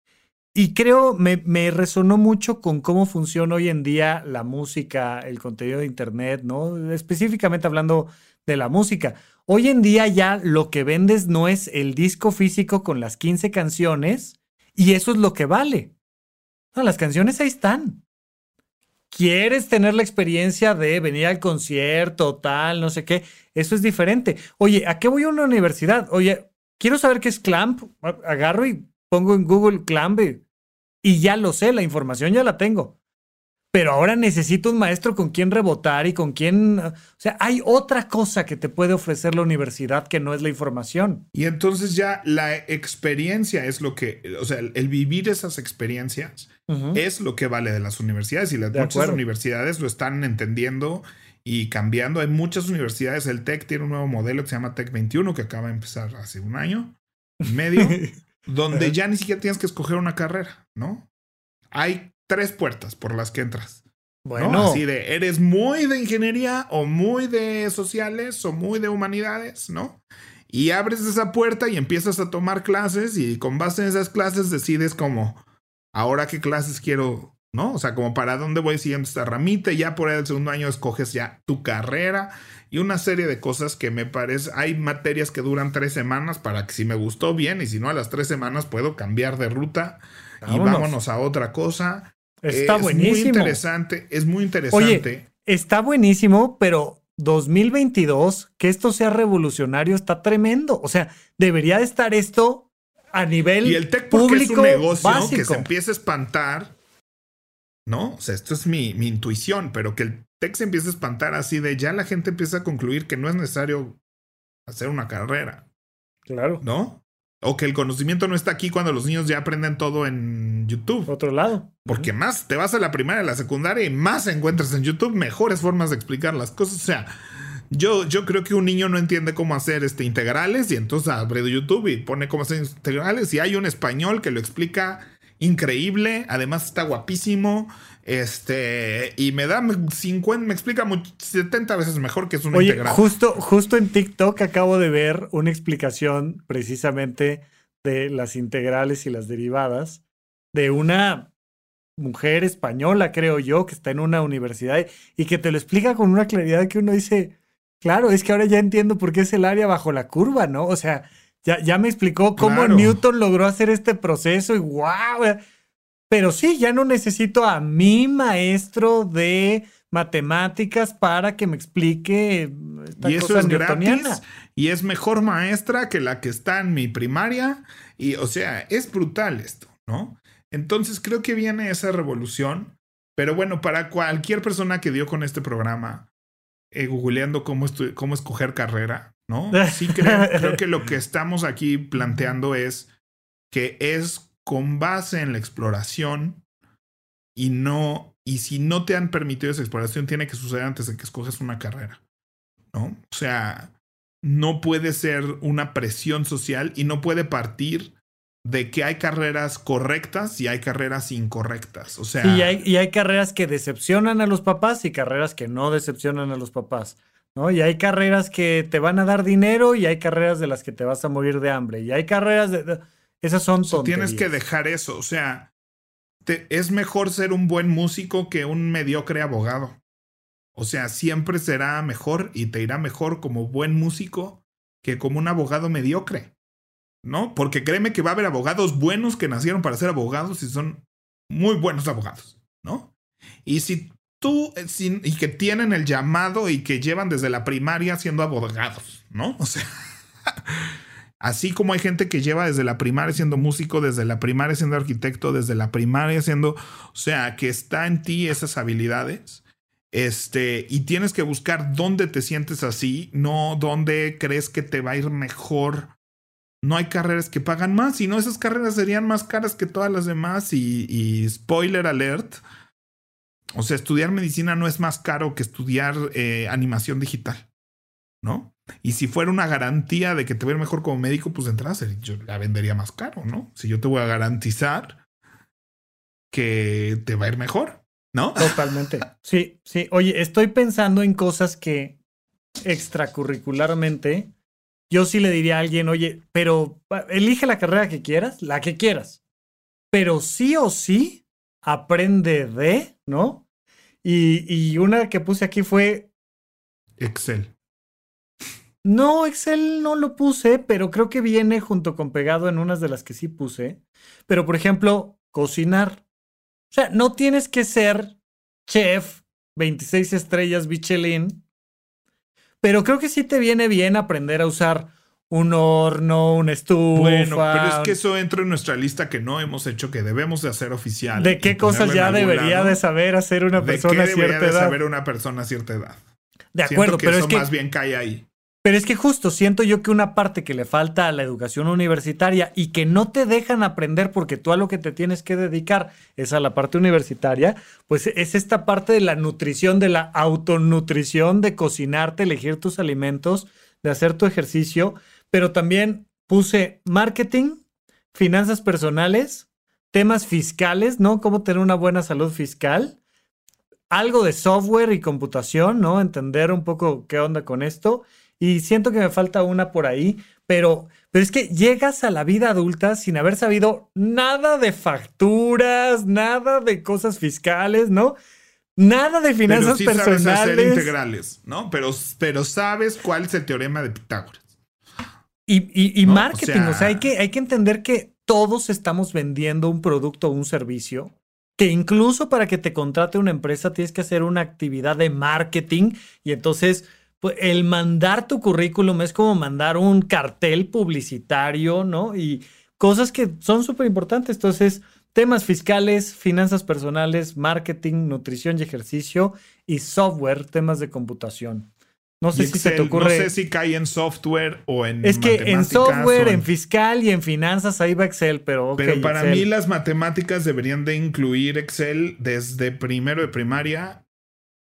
y creo me, me resonó mucho con cómo funciona hoy en día la música, el contenido de Internet, ¿no? Específicamente hablando de la música. Hoy en día ya lo que vendes no es el disco físico con las 15 canciones Y eso es lo que vale. Las canciones ahí están. ¿Quieres tener la experiencia de venir al concierto, tal, no sé qué? Eso es diferente. Oye, ¿a qué voy a una universidad? Oye, quiero saber qué es Clamp. Agarro y pongo en Google Clamp y ya lo sé, la información ya la tengo pero ahora necesito un maestro con quien rebotar y con quien... O sea, hay otra cosa que te puede ofrecer la universidad que no es la información. Y entonces ya la experiencia es lo que, o sea, el, vivir esas experiencias es lo que vale de las universidades y las muchas universidades lo están entendiendo y cambiando. Hay muchas universidades, el TEC tiene un nuevo modelo que se llama TEC 21 que acaba de empezar hace un año y medio, donde ya ni siquiera tienes que escoger una carrera, ¿no? Hay tres puertas por las que entras. Bueno. Así de, eres muy de ingeniería o muy de sociales o muy de humanidades, ¿no? Y abres esa puerta y empiezas a tomar clases y con base en esas clases decides como, ahora qué clases quiero, ¿no? O sea, como para dónde voy siguiendo esta ramita y ya por el segundo año escoges ya tu carrera y una serie de cosas que me parece, hay materias que duran tres semanas para que si me gustó bien y si no a las tres semanas puedo cambiar de ruta y vámonos a otra cosa. Está buenísimo. Es muy interesante, es muy interesante. Oye, está buenísimo, pero 2022, que esto sea revolucionario, está tremendo. O sea, debería de estar esto a nivel Y el tech porque es un negocio que se empieza a espantar, ¿no? O sea, esto es mi, mi intuición, pero que el tech se empieza a espantar así de ya la gente empieza a concluir que no es necesario hacer una carrera. Claro. ¿No? O que el conocimiento no está aquí cuando los niños ya aprenden todo en YouTube. Otro lado. Porque más te vas a la primaria, a la secundaria y más encuentras en YouTube mejores formas de explicar las cosas. O sea, yo, yo creo que un niño no entiende cómo hacer este, integrales y entonces abre YouTube y pone cómo hacer integrales y hay un español que lo explica increíble, además está guapísimo. Este, y me da 50, me explica 70 veces mejor que es un Oye, Justo, justo en TikTok acabo de ver una explicación precisamente de las integrales y las derivadas de una mujer española, creo yo, que está en una universidad y que te lo explica con una claridad que uno dice, claro, es que ahora ya entiendo por qué es el área bajo la curva, ¿no? O sea, ya, ya me explicó cómo Newton logró hacer este proceso y wow pero sí, ya no necesito a mi maestro de matemáticas para que me explique esta y eso es gratis y es mejor maestra que la que está en mi primaria y o sea es brutal esto no entonces creo que viene esa revolución pero bueno para cualquier persona que dio con este programa eh, googleando cómo, cómo escoger carrera no sí creo, creo que lo que estamos aquí planteando es que es con base en la exploración y no, y si no te han permitido esa exploración, tiene que suceder antes de que escoges una carrera, ¿no? O sea, no puede ser una presión social y no puede partir de que hay carreras correctas y hay carreras incorrectas. O sea. y, hay, y hay carreras que decepcionan a los papás y carreras que no decepcionan a los papás. ¿No? Y hay carreras que te van a dar dinero y hay carreras de las que te vas a morir de hambre. Y hay carreras de. Esas son Tienes que dejar eso. O sea, es mejor ser un buen músico que un mediocre abogado. O sea, siempre será mejor y te irá mejor como buen músico que como un abogado mediocre. ¿No? Porque créeme que va a haber abogados buenos que nacieron para ser abogados y son muy buenos abogados. ¿No? Y si tú, eh, y que tienen el llamado y que llevan desde la primaria siendo abogados, ¿no? O sea. Así como hay gente que lleva desde la primaria siendo músico, desde la primaria siendo arquitecto, desde la primaria siendo, o sea, que está en ti esas habilidades. Este, y tienes que buscar dónde te sientes así, no dónde crees que te va a ir mejor. No hay carreras que pagan más, sino esas carreras serían más caras que todas las demás. Y spoiler alert, o sea, estudiar medicina no es más caro que estudiar eh, animación digital, ¿no? Y si fuera una garantía de que te ir mejor como médico, pues entras, yo la vendería más caro, ¿no? Si yo te voy a garantizar que te va a ir mejor, ¿no? Totalmente. Sí, sí. Oye, estoy pensando en cosas que extracurricularmente yo sí le diría a alguien, oye, pero elige la carrera que quieras, la que quieras. Pero sí o sí, aprende de, ¿no? Y, y una que puse aquí fue... Excel. No, Excel no lo puse, pero creo que viene junto con pegado en unas de las que sí puse. Pero, por ejemplo, cocinar. O sea, no tienes que ser chef, 26 estrellas, Michelin. Pero creo que sí te viene bien aprender a usar un horno, una estufa. Bueno, pero es que eso entra en nuestra lista que no hemos hecho, que debemos de hacer oficial. ¿De qué cosas ya debería de saber hacer una persona a cierta edad? de saber una persona a cierta edad. De acuerdo, pero es que más bien cae ahí. Pero es que justo siento yo que una parte que le falta a la educación universitaria y que no te dejan aprender porque tú a lo que te tienes que dedicar es a la parte universitaria, pues es esta parte de la nutrición, de la autonutrición, de cocinarte, elegir tus alimentos, de hacer tu ejercicio, pero también puse marketing, finanzas personales, temas fiscales, ¿no? Cómo tener una buena salud fiscal, algo de software y computación, ¿no? Entender un poco qué onda con esto y siento que me falta una por ahí, pero, pero es que llegas a la vida adulta sin haber sabido nada de facturas, nada de cosas fiscales, ¿no? Nada de finanzas pero sí personales. Sabes hacer integrales, ¿no? Pero, pero sabes cuál es el teorema de Pitágoras. Y, y, marketing, o sea, hay, que, hay que entender que todos estamos vendiendo un producto o un servicio, que incluso para que te contrate una empresa tienes que hacer una actividad de marketing y entonces pues, el mandar tu currículum es como mandar un cartel publicitario, ¿no? Y cosas que son súper importantes. Entonces, temas fiscales, finanzas personales, marketing, nutrición y ejercicio y software, temas de computación. No sé si se te ocurre. No sé si cae en software o en. Es que en software, en... fiscal y en finanzas ahí va Excel, pero. pero para mí las matemáticas deberían de incluir Excel desde primero de primaria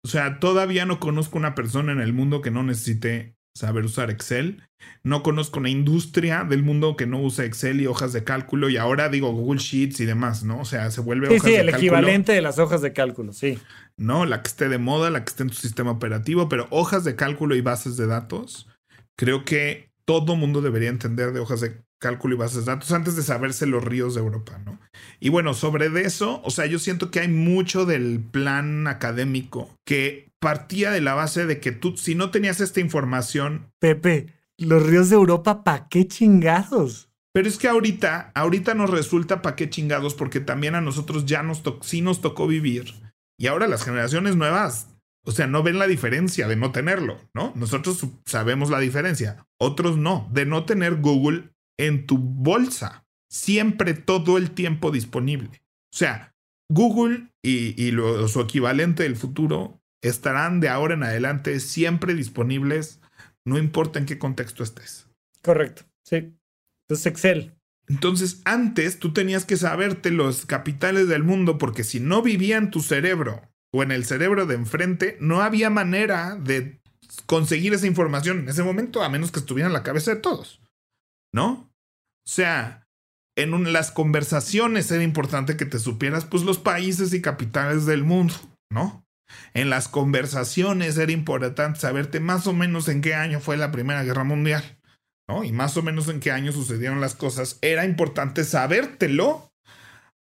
o sea, todavía no conozco una persona en el mundo que no necesite saber usar Excel. No conozco una industria del mundo que no usa Excel y hojas de cálculo. Y ahora digo Google Sheets y demás, ¿no? O sea, se vuelve sí, sí, el equivalente de las hojas de cálculo, sí. No, la que esté de moda, la que esté en tu sistema operativo, pero hojas de cálculo y bases de datos. Creo que todo mundo debería entender de hojas de cálculo y bases de datos antes de saberse los ríos de Europa, ¿no? Y bueno, sobre eso, o sea, yo siento que hay mucho del plan académico que partía de la base de que tú, si no tenías esta información... Pepe, los ríos de Europa, ¿pa' qué chingados? Pero es que ahorita, ahorita nos resulta pa' qué chingados porque también a nosotros ya nos, sí nos tocó vivir. Y ahora las generaciones nuevas o sea, no ven la diferencia de no tenerlo, ¿no? Nosotros sabemos la diferencia, otros no, de no tener Google en tu bolsa, siempre todo el tiempo disponible. O sea, Google y, su equivalente del futuro estarán de ahora en adelante siempre disponibles, no importa en qué contexto estés. Correcto, sí. Entonces Excel. Entonces, antes tú tenías que saberte los capitales del mundo porque si no vivía en tu cerebro o en el cerebro de enfrente, no había manera de conseguir esa información en ese momento a menos que estuviera en la cabeza de todos. ¿no? O sea, en las conversaciones era importante que te supieras, pues, los países y capitales del mundo, ¿no? En las conversaciones era importante saberte más o menos en qué año fue la Primera Guerra Mundial, ¿no? Y más o menos en qué año sucedieron las cosas. Era importante sabértelo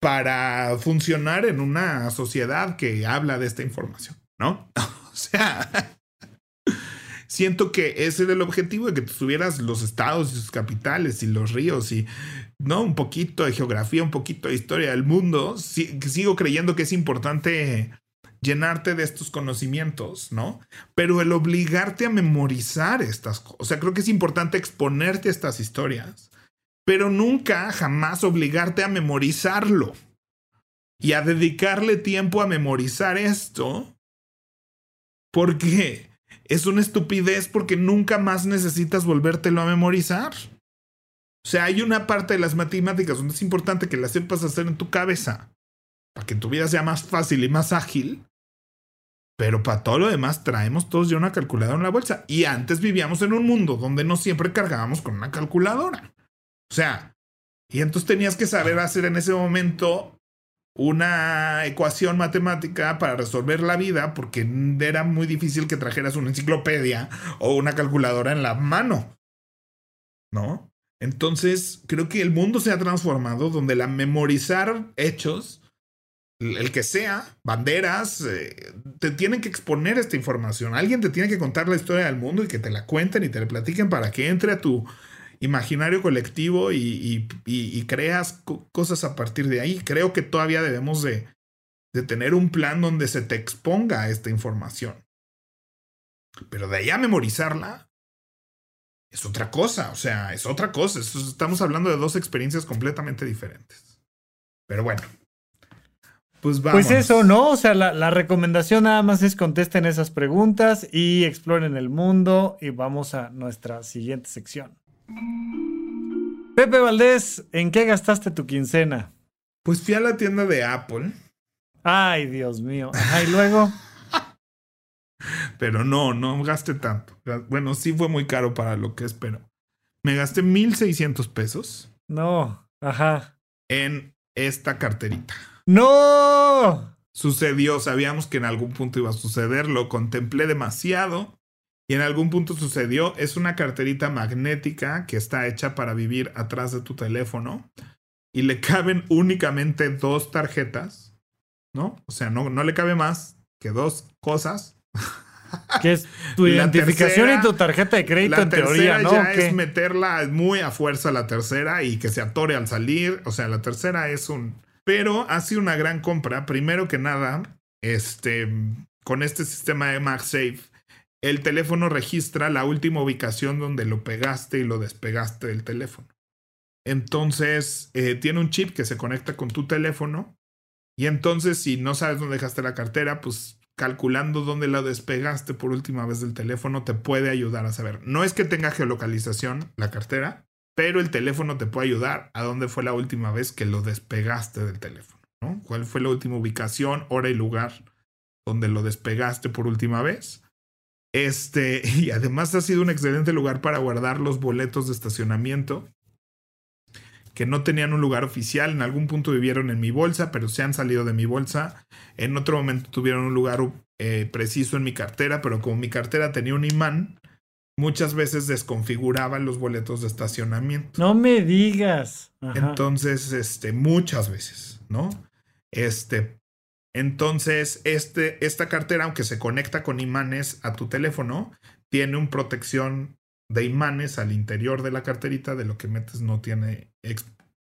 para funcionar en una sociedad que habla de esta información, ¿no? o sea, siento que ese era el objetivo de que tuvieras los estados y sus capitales y los ríos y no un poquito de geografía, un poquito de historia del mundo. sigo creyendo que es importante llenarte de estos conocimientos, ¿no? Pero el obligarte a memorizar estas cosas, o sea, creo que es importante exponerte a estas historias, pero nunca, jamás obligarte a memorizarlo y a dedicarle tiempo a memorizar esto, porque es una estupidez porque nunca más necesitas volvértelo a memorizar. O sea, hay una parte de las matemáticas donde es importante que las sepas hacer en tu cabeza para que tu vida sea más fácil y más ágil. Pero para todo lo demás traemos todos ya una calculadora en la bolsa. Y antes vivíamos en un mundo donde no siempre cargábamos con una calculadora. O sea, y entonces tenías que saber hacer en ese momento una ecuación matemática para resolver la vida porque era muy difícil que trajeras una enciclopedia o una calculadora en la mano. ¿No? Entonces, creo que el mundo se ha transformado donde la memorizar hechos el que sea, banderas, eh, te tienen que exponer esta información. Alguien te tiene que contar la historia del mundo y que te la cuenten y te la platiquen para que entre a tu imaginario colectivo y, creas cosas a partir de ahí. Creo que todavía debemos de, de tener un plan donde se te exponga esta información. Pero de ahí a memorizarla es otra cosa, o sea, es otra cosa. Estamos hablando de dos experiencias completamente diferentes. Pero bueno, pues, pues eso, ¿no? O sea, la, recomendación nada más es contesten esas preguntas y exploren el mundo y vamos a nuestra siguiente sección. Pepe Valdés, ¿en qué gastaste tu quincena? Pues fui a la tienda de Apple. Ay, Dios mío. Ajá, y luego. pero no, no gasté tanto. Bueno, sí fue muy caro para lo que espero. Me gasté 1600 pesos. No, ajá. En esta carterita. ¡No! Sucedió, sabíamos que en algún punto iba a suceder, lo contemplé demasiado y en algún punto sucedió. Es una carterita magnética que está hecha para vivir atrás de tu teléfono y le caben únicamente dos tarjetas, ¿no? O sea, no, no le cabe más que dos cosas. Que es tu identificación y tu tarjeta de crédito en teoría, ¿no? Ya es meterla muy a fuerza la tercera y que se atore al salir. O sea, la tercera es un pero ha sido una gran compra. Primero que nada, este, con este sistema de MagSafe, el teléfono registra la última ubicación donde lo pegaste y lo despegaste del teléfono. Entonces, eh, tiene un chip que se conecta con tu teléfono. Y entonces, si no sabes dónde dejaste la cartera, pues calculando dónde la despegaste por última vez del teléfono te puede ayudar a saber. No es que tenga geolocalización la cartera, pero el teléfono te puede ayudar a dónde fue la última vez que lo despegaste del teléfono, ¿no? ¿Cuál fue la última ubicación, hora y lugar donde lo despegaste por última vez? Este, y además ha sido un excelente lugar para guardar los boletos de estacionamiento que no tenían un lugar oficial. En algún punto vivieron en mi bolsa, pero se han salido de mi bolsa. En otro momento tuvieron un lugar eh, preciso en mi cartera, pero como mi cartera tenía un imán, muchas veces desconfiguraban los boletos de estacionamiento. No me digas. Entonces, este, muchas veces, ¿no? Este, entonces, este, esta cartera, aunque se conecta con imanes a tu teléfono, tiene una protección de imanes al interior de la carterita, de lo que metes no tiene,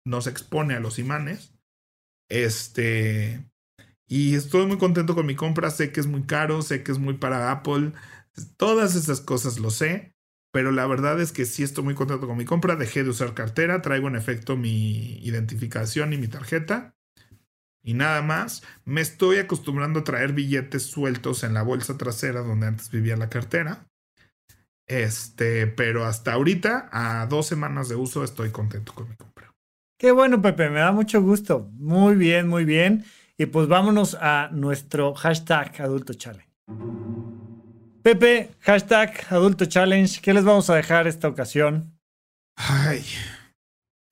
no se expone a los imanes. Este, y estoy muy contento con mi compra, sé que es muy caro, sé que es muy para Apple, Todas esas cosas lo sé, pero la verdad es que sí estoy muy contento con mi compra. Dejé de usar cartera, traigo en efecto mi identificación y mi tarjeta. Y nada más, me estoy acostumbrando a traer billetes sueltos en la bolsa trasera donde antes vivía la cartera. Este, pero hasta ahorita, a dos semanas de uso, estoy contento con mi compra. Qué bueno, Pepe, me da mucho gusto. Muy bien, muy bien. Y pues vámonos a nuestro hashtag Adulto Challenge. Pepe, hashtag Adulto Challenge, ¿qué les vamos a dejar esta ocasión? Ay,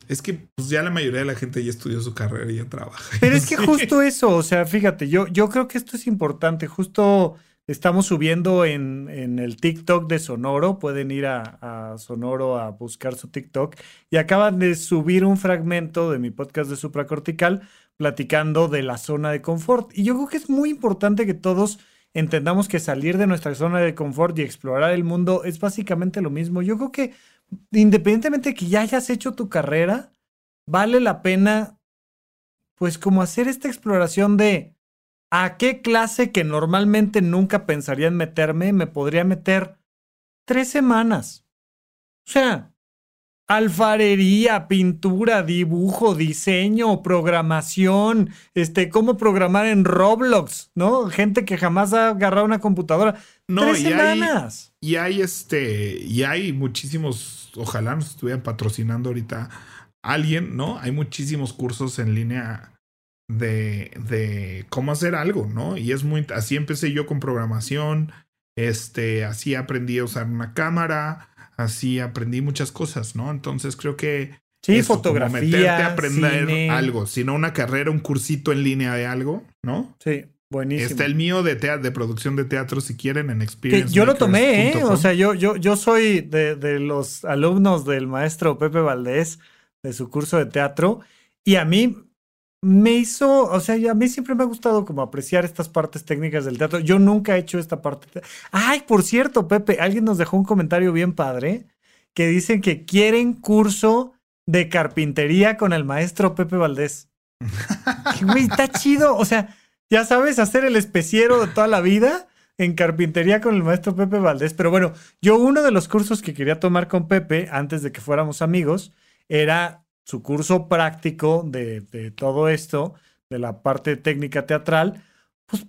es que pues ya la mayoría de la gente ya estudió su carrera y ya trabaja. Pero es que justo eso, o sea, fíjate, yo, yo creo que esto es importante. Justo estamos subiendo en, en el TikTok de Sonoro. Pueden ir a, a, Sonoro a buscar su TikTok. Y acaban de subir un fragmento de mi podcast de supracortical platicando de la zona de confort. Y yo creo que es muy importante que todos entendamos que salir de nuestra zona de confort y explorar el mundo es básicamente lo mismo. Yo creo que independientemente de que ya hayas hecho tu carrera, vale la pena pues como hacer esta exploración de a qué clase que normalmente nunca pensaría en meterme, me podría meter tres semanas. O sea, alfarería, pintura, dibujo, diseño, programación, este, cómo programar en Roblox, ¿no? Gente que jamás ha agarrado una computadora. No, Tres y semanas. Hay, y hay este, y hay muchísimos, ojalá nos estuvieran patrocinando ahorita alguien, ¿no? Hay muchísimos cursos en línea de, de cómo hacer algo, ¿no? Y es muy, así empecé yo con programación, este, así aprendí a usar una cámara, así aprendí muchas cosas, ¿no? Entonces creo que... Sí, fotografía, meterte a aprender algo, sino una carrera, un cursito en línea de algo, ¿no? Sí, buenísimo. Está el mío de, de producción de teatro, si quieren, en Experience. yo lo tomé, ¿eh? O sea, yo, yo, yo soy de, de los alumnos del maestro Pepe Valdés, de su curso de teatro, y a mí me hizo, o sea, a mí siempre me ha gustado como apreciar estas partes técnicas del teatro. Yo nunca he hecho esta parte. Ay, por cierto, Pepe, alguien nos dejó un comentario bien padre que dicen que quieren curso de carpintería con el maestro Pepe Valdés. Güey, está chido. O sea, ya sabes, hacer el especiero de toda la vida en carpintería con el maestro Pepe Valdés. Pero bueno, yo uno de los cursos que quería tomar con Pepe antes de que fuéramos amigos era su curso práctico de, todo esto, de la parte técnica teatral. Pues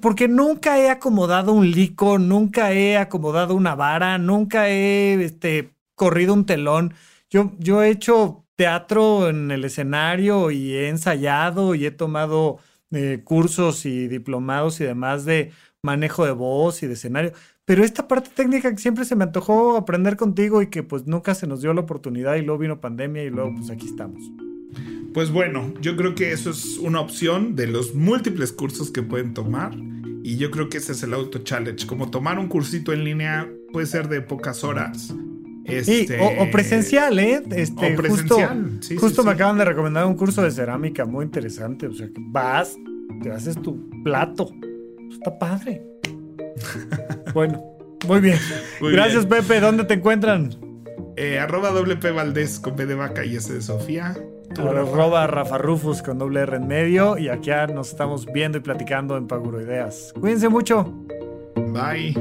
porque nunca he acomodado un lico, nunca he acomodado una vara, nunca he este, corrido un telón. Yo, he hecho teatro en el escenario y he ensayado y he tomado eh, cursos y diplomados y demás de manejo de voz y de escenario. Pero esta parte técnica que siempre se me antojó aprender contigo y que pues nunca se nos dio la oportunidad y luego vino pandemia y luego pues aquí estamos. Pues bueno, yo creo que eso es una opción de los múltiples cursos que pueden tomar y yo creo que ese es el auto challenge, como tomar un cursito en línea puede ser de pocas horas. Este... o, presencial, ¿eh? Este, o presencial. Justo, justo me acaban de recomendar un curso de cerámica muy interesante. O sea, que vas, te haces tu plato. Está padre. bueno, muy bien. Gracias, Pepe. ¿Dónde te encuentran? Eh, arroba doble P Valdés con P de vaca y S de Sofía. Arroba Rafa Rufus con doble R en medio. Y aquí nos estamos viendo y platicando en Paguro Ideas. Cuídense mucho. Bye.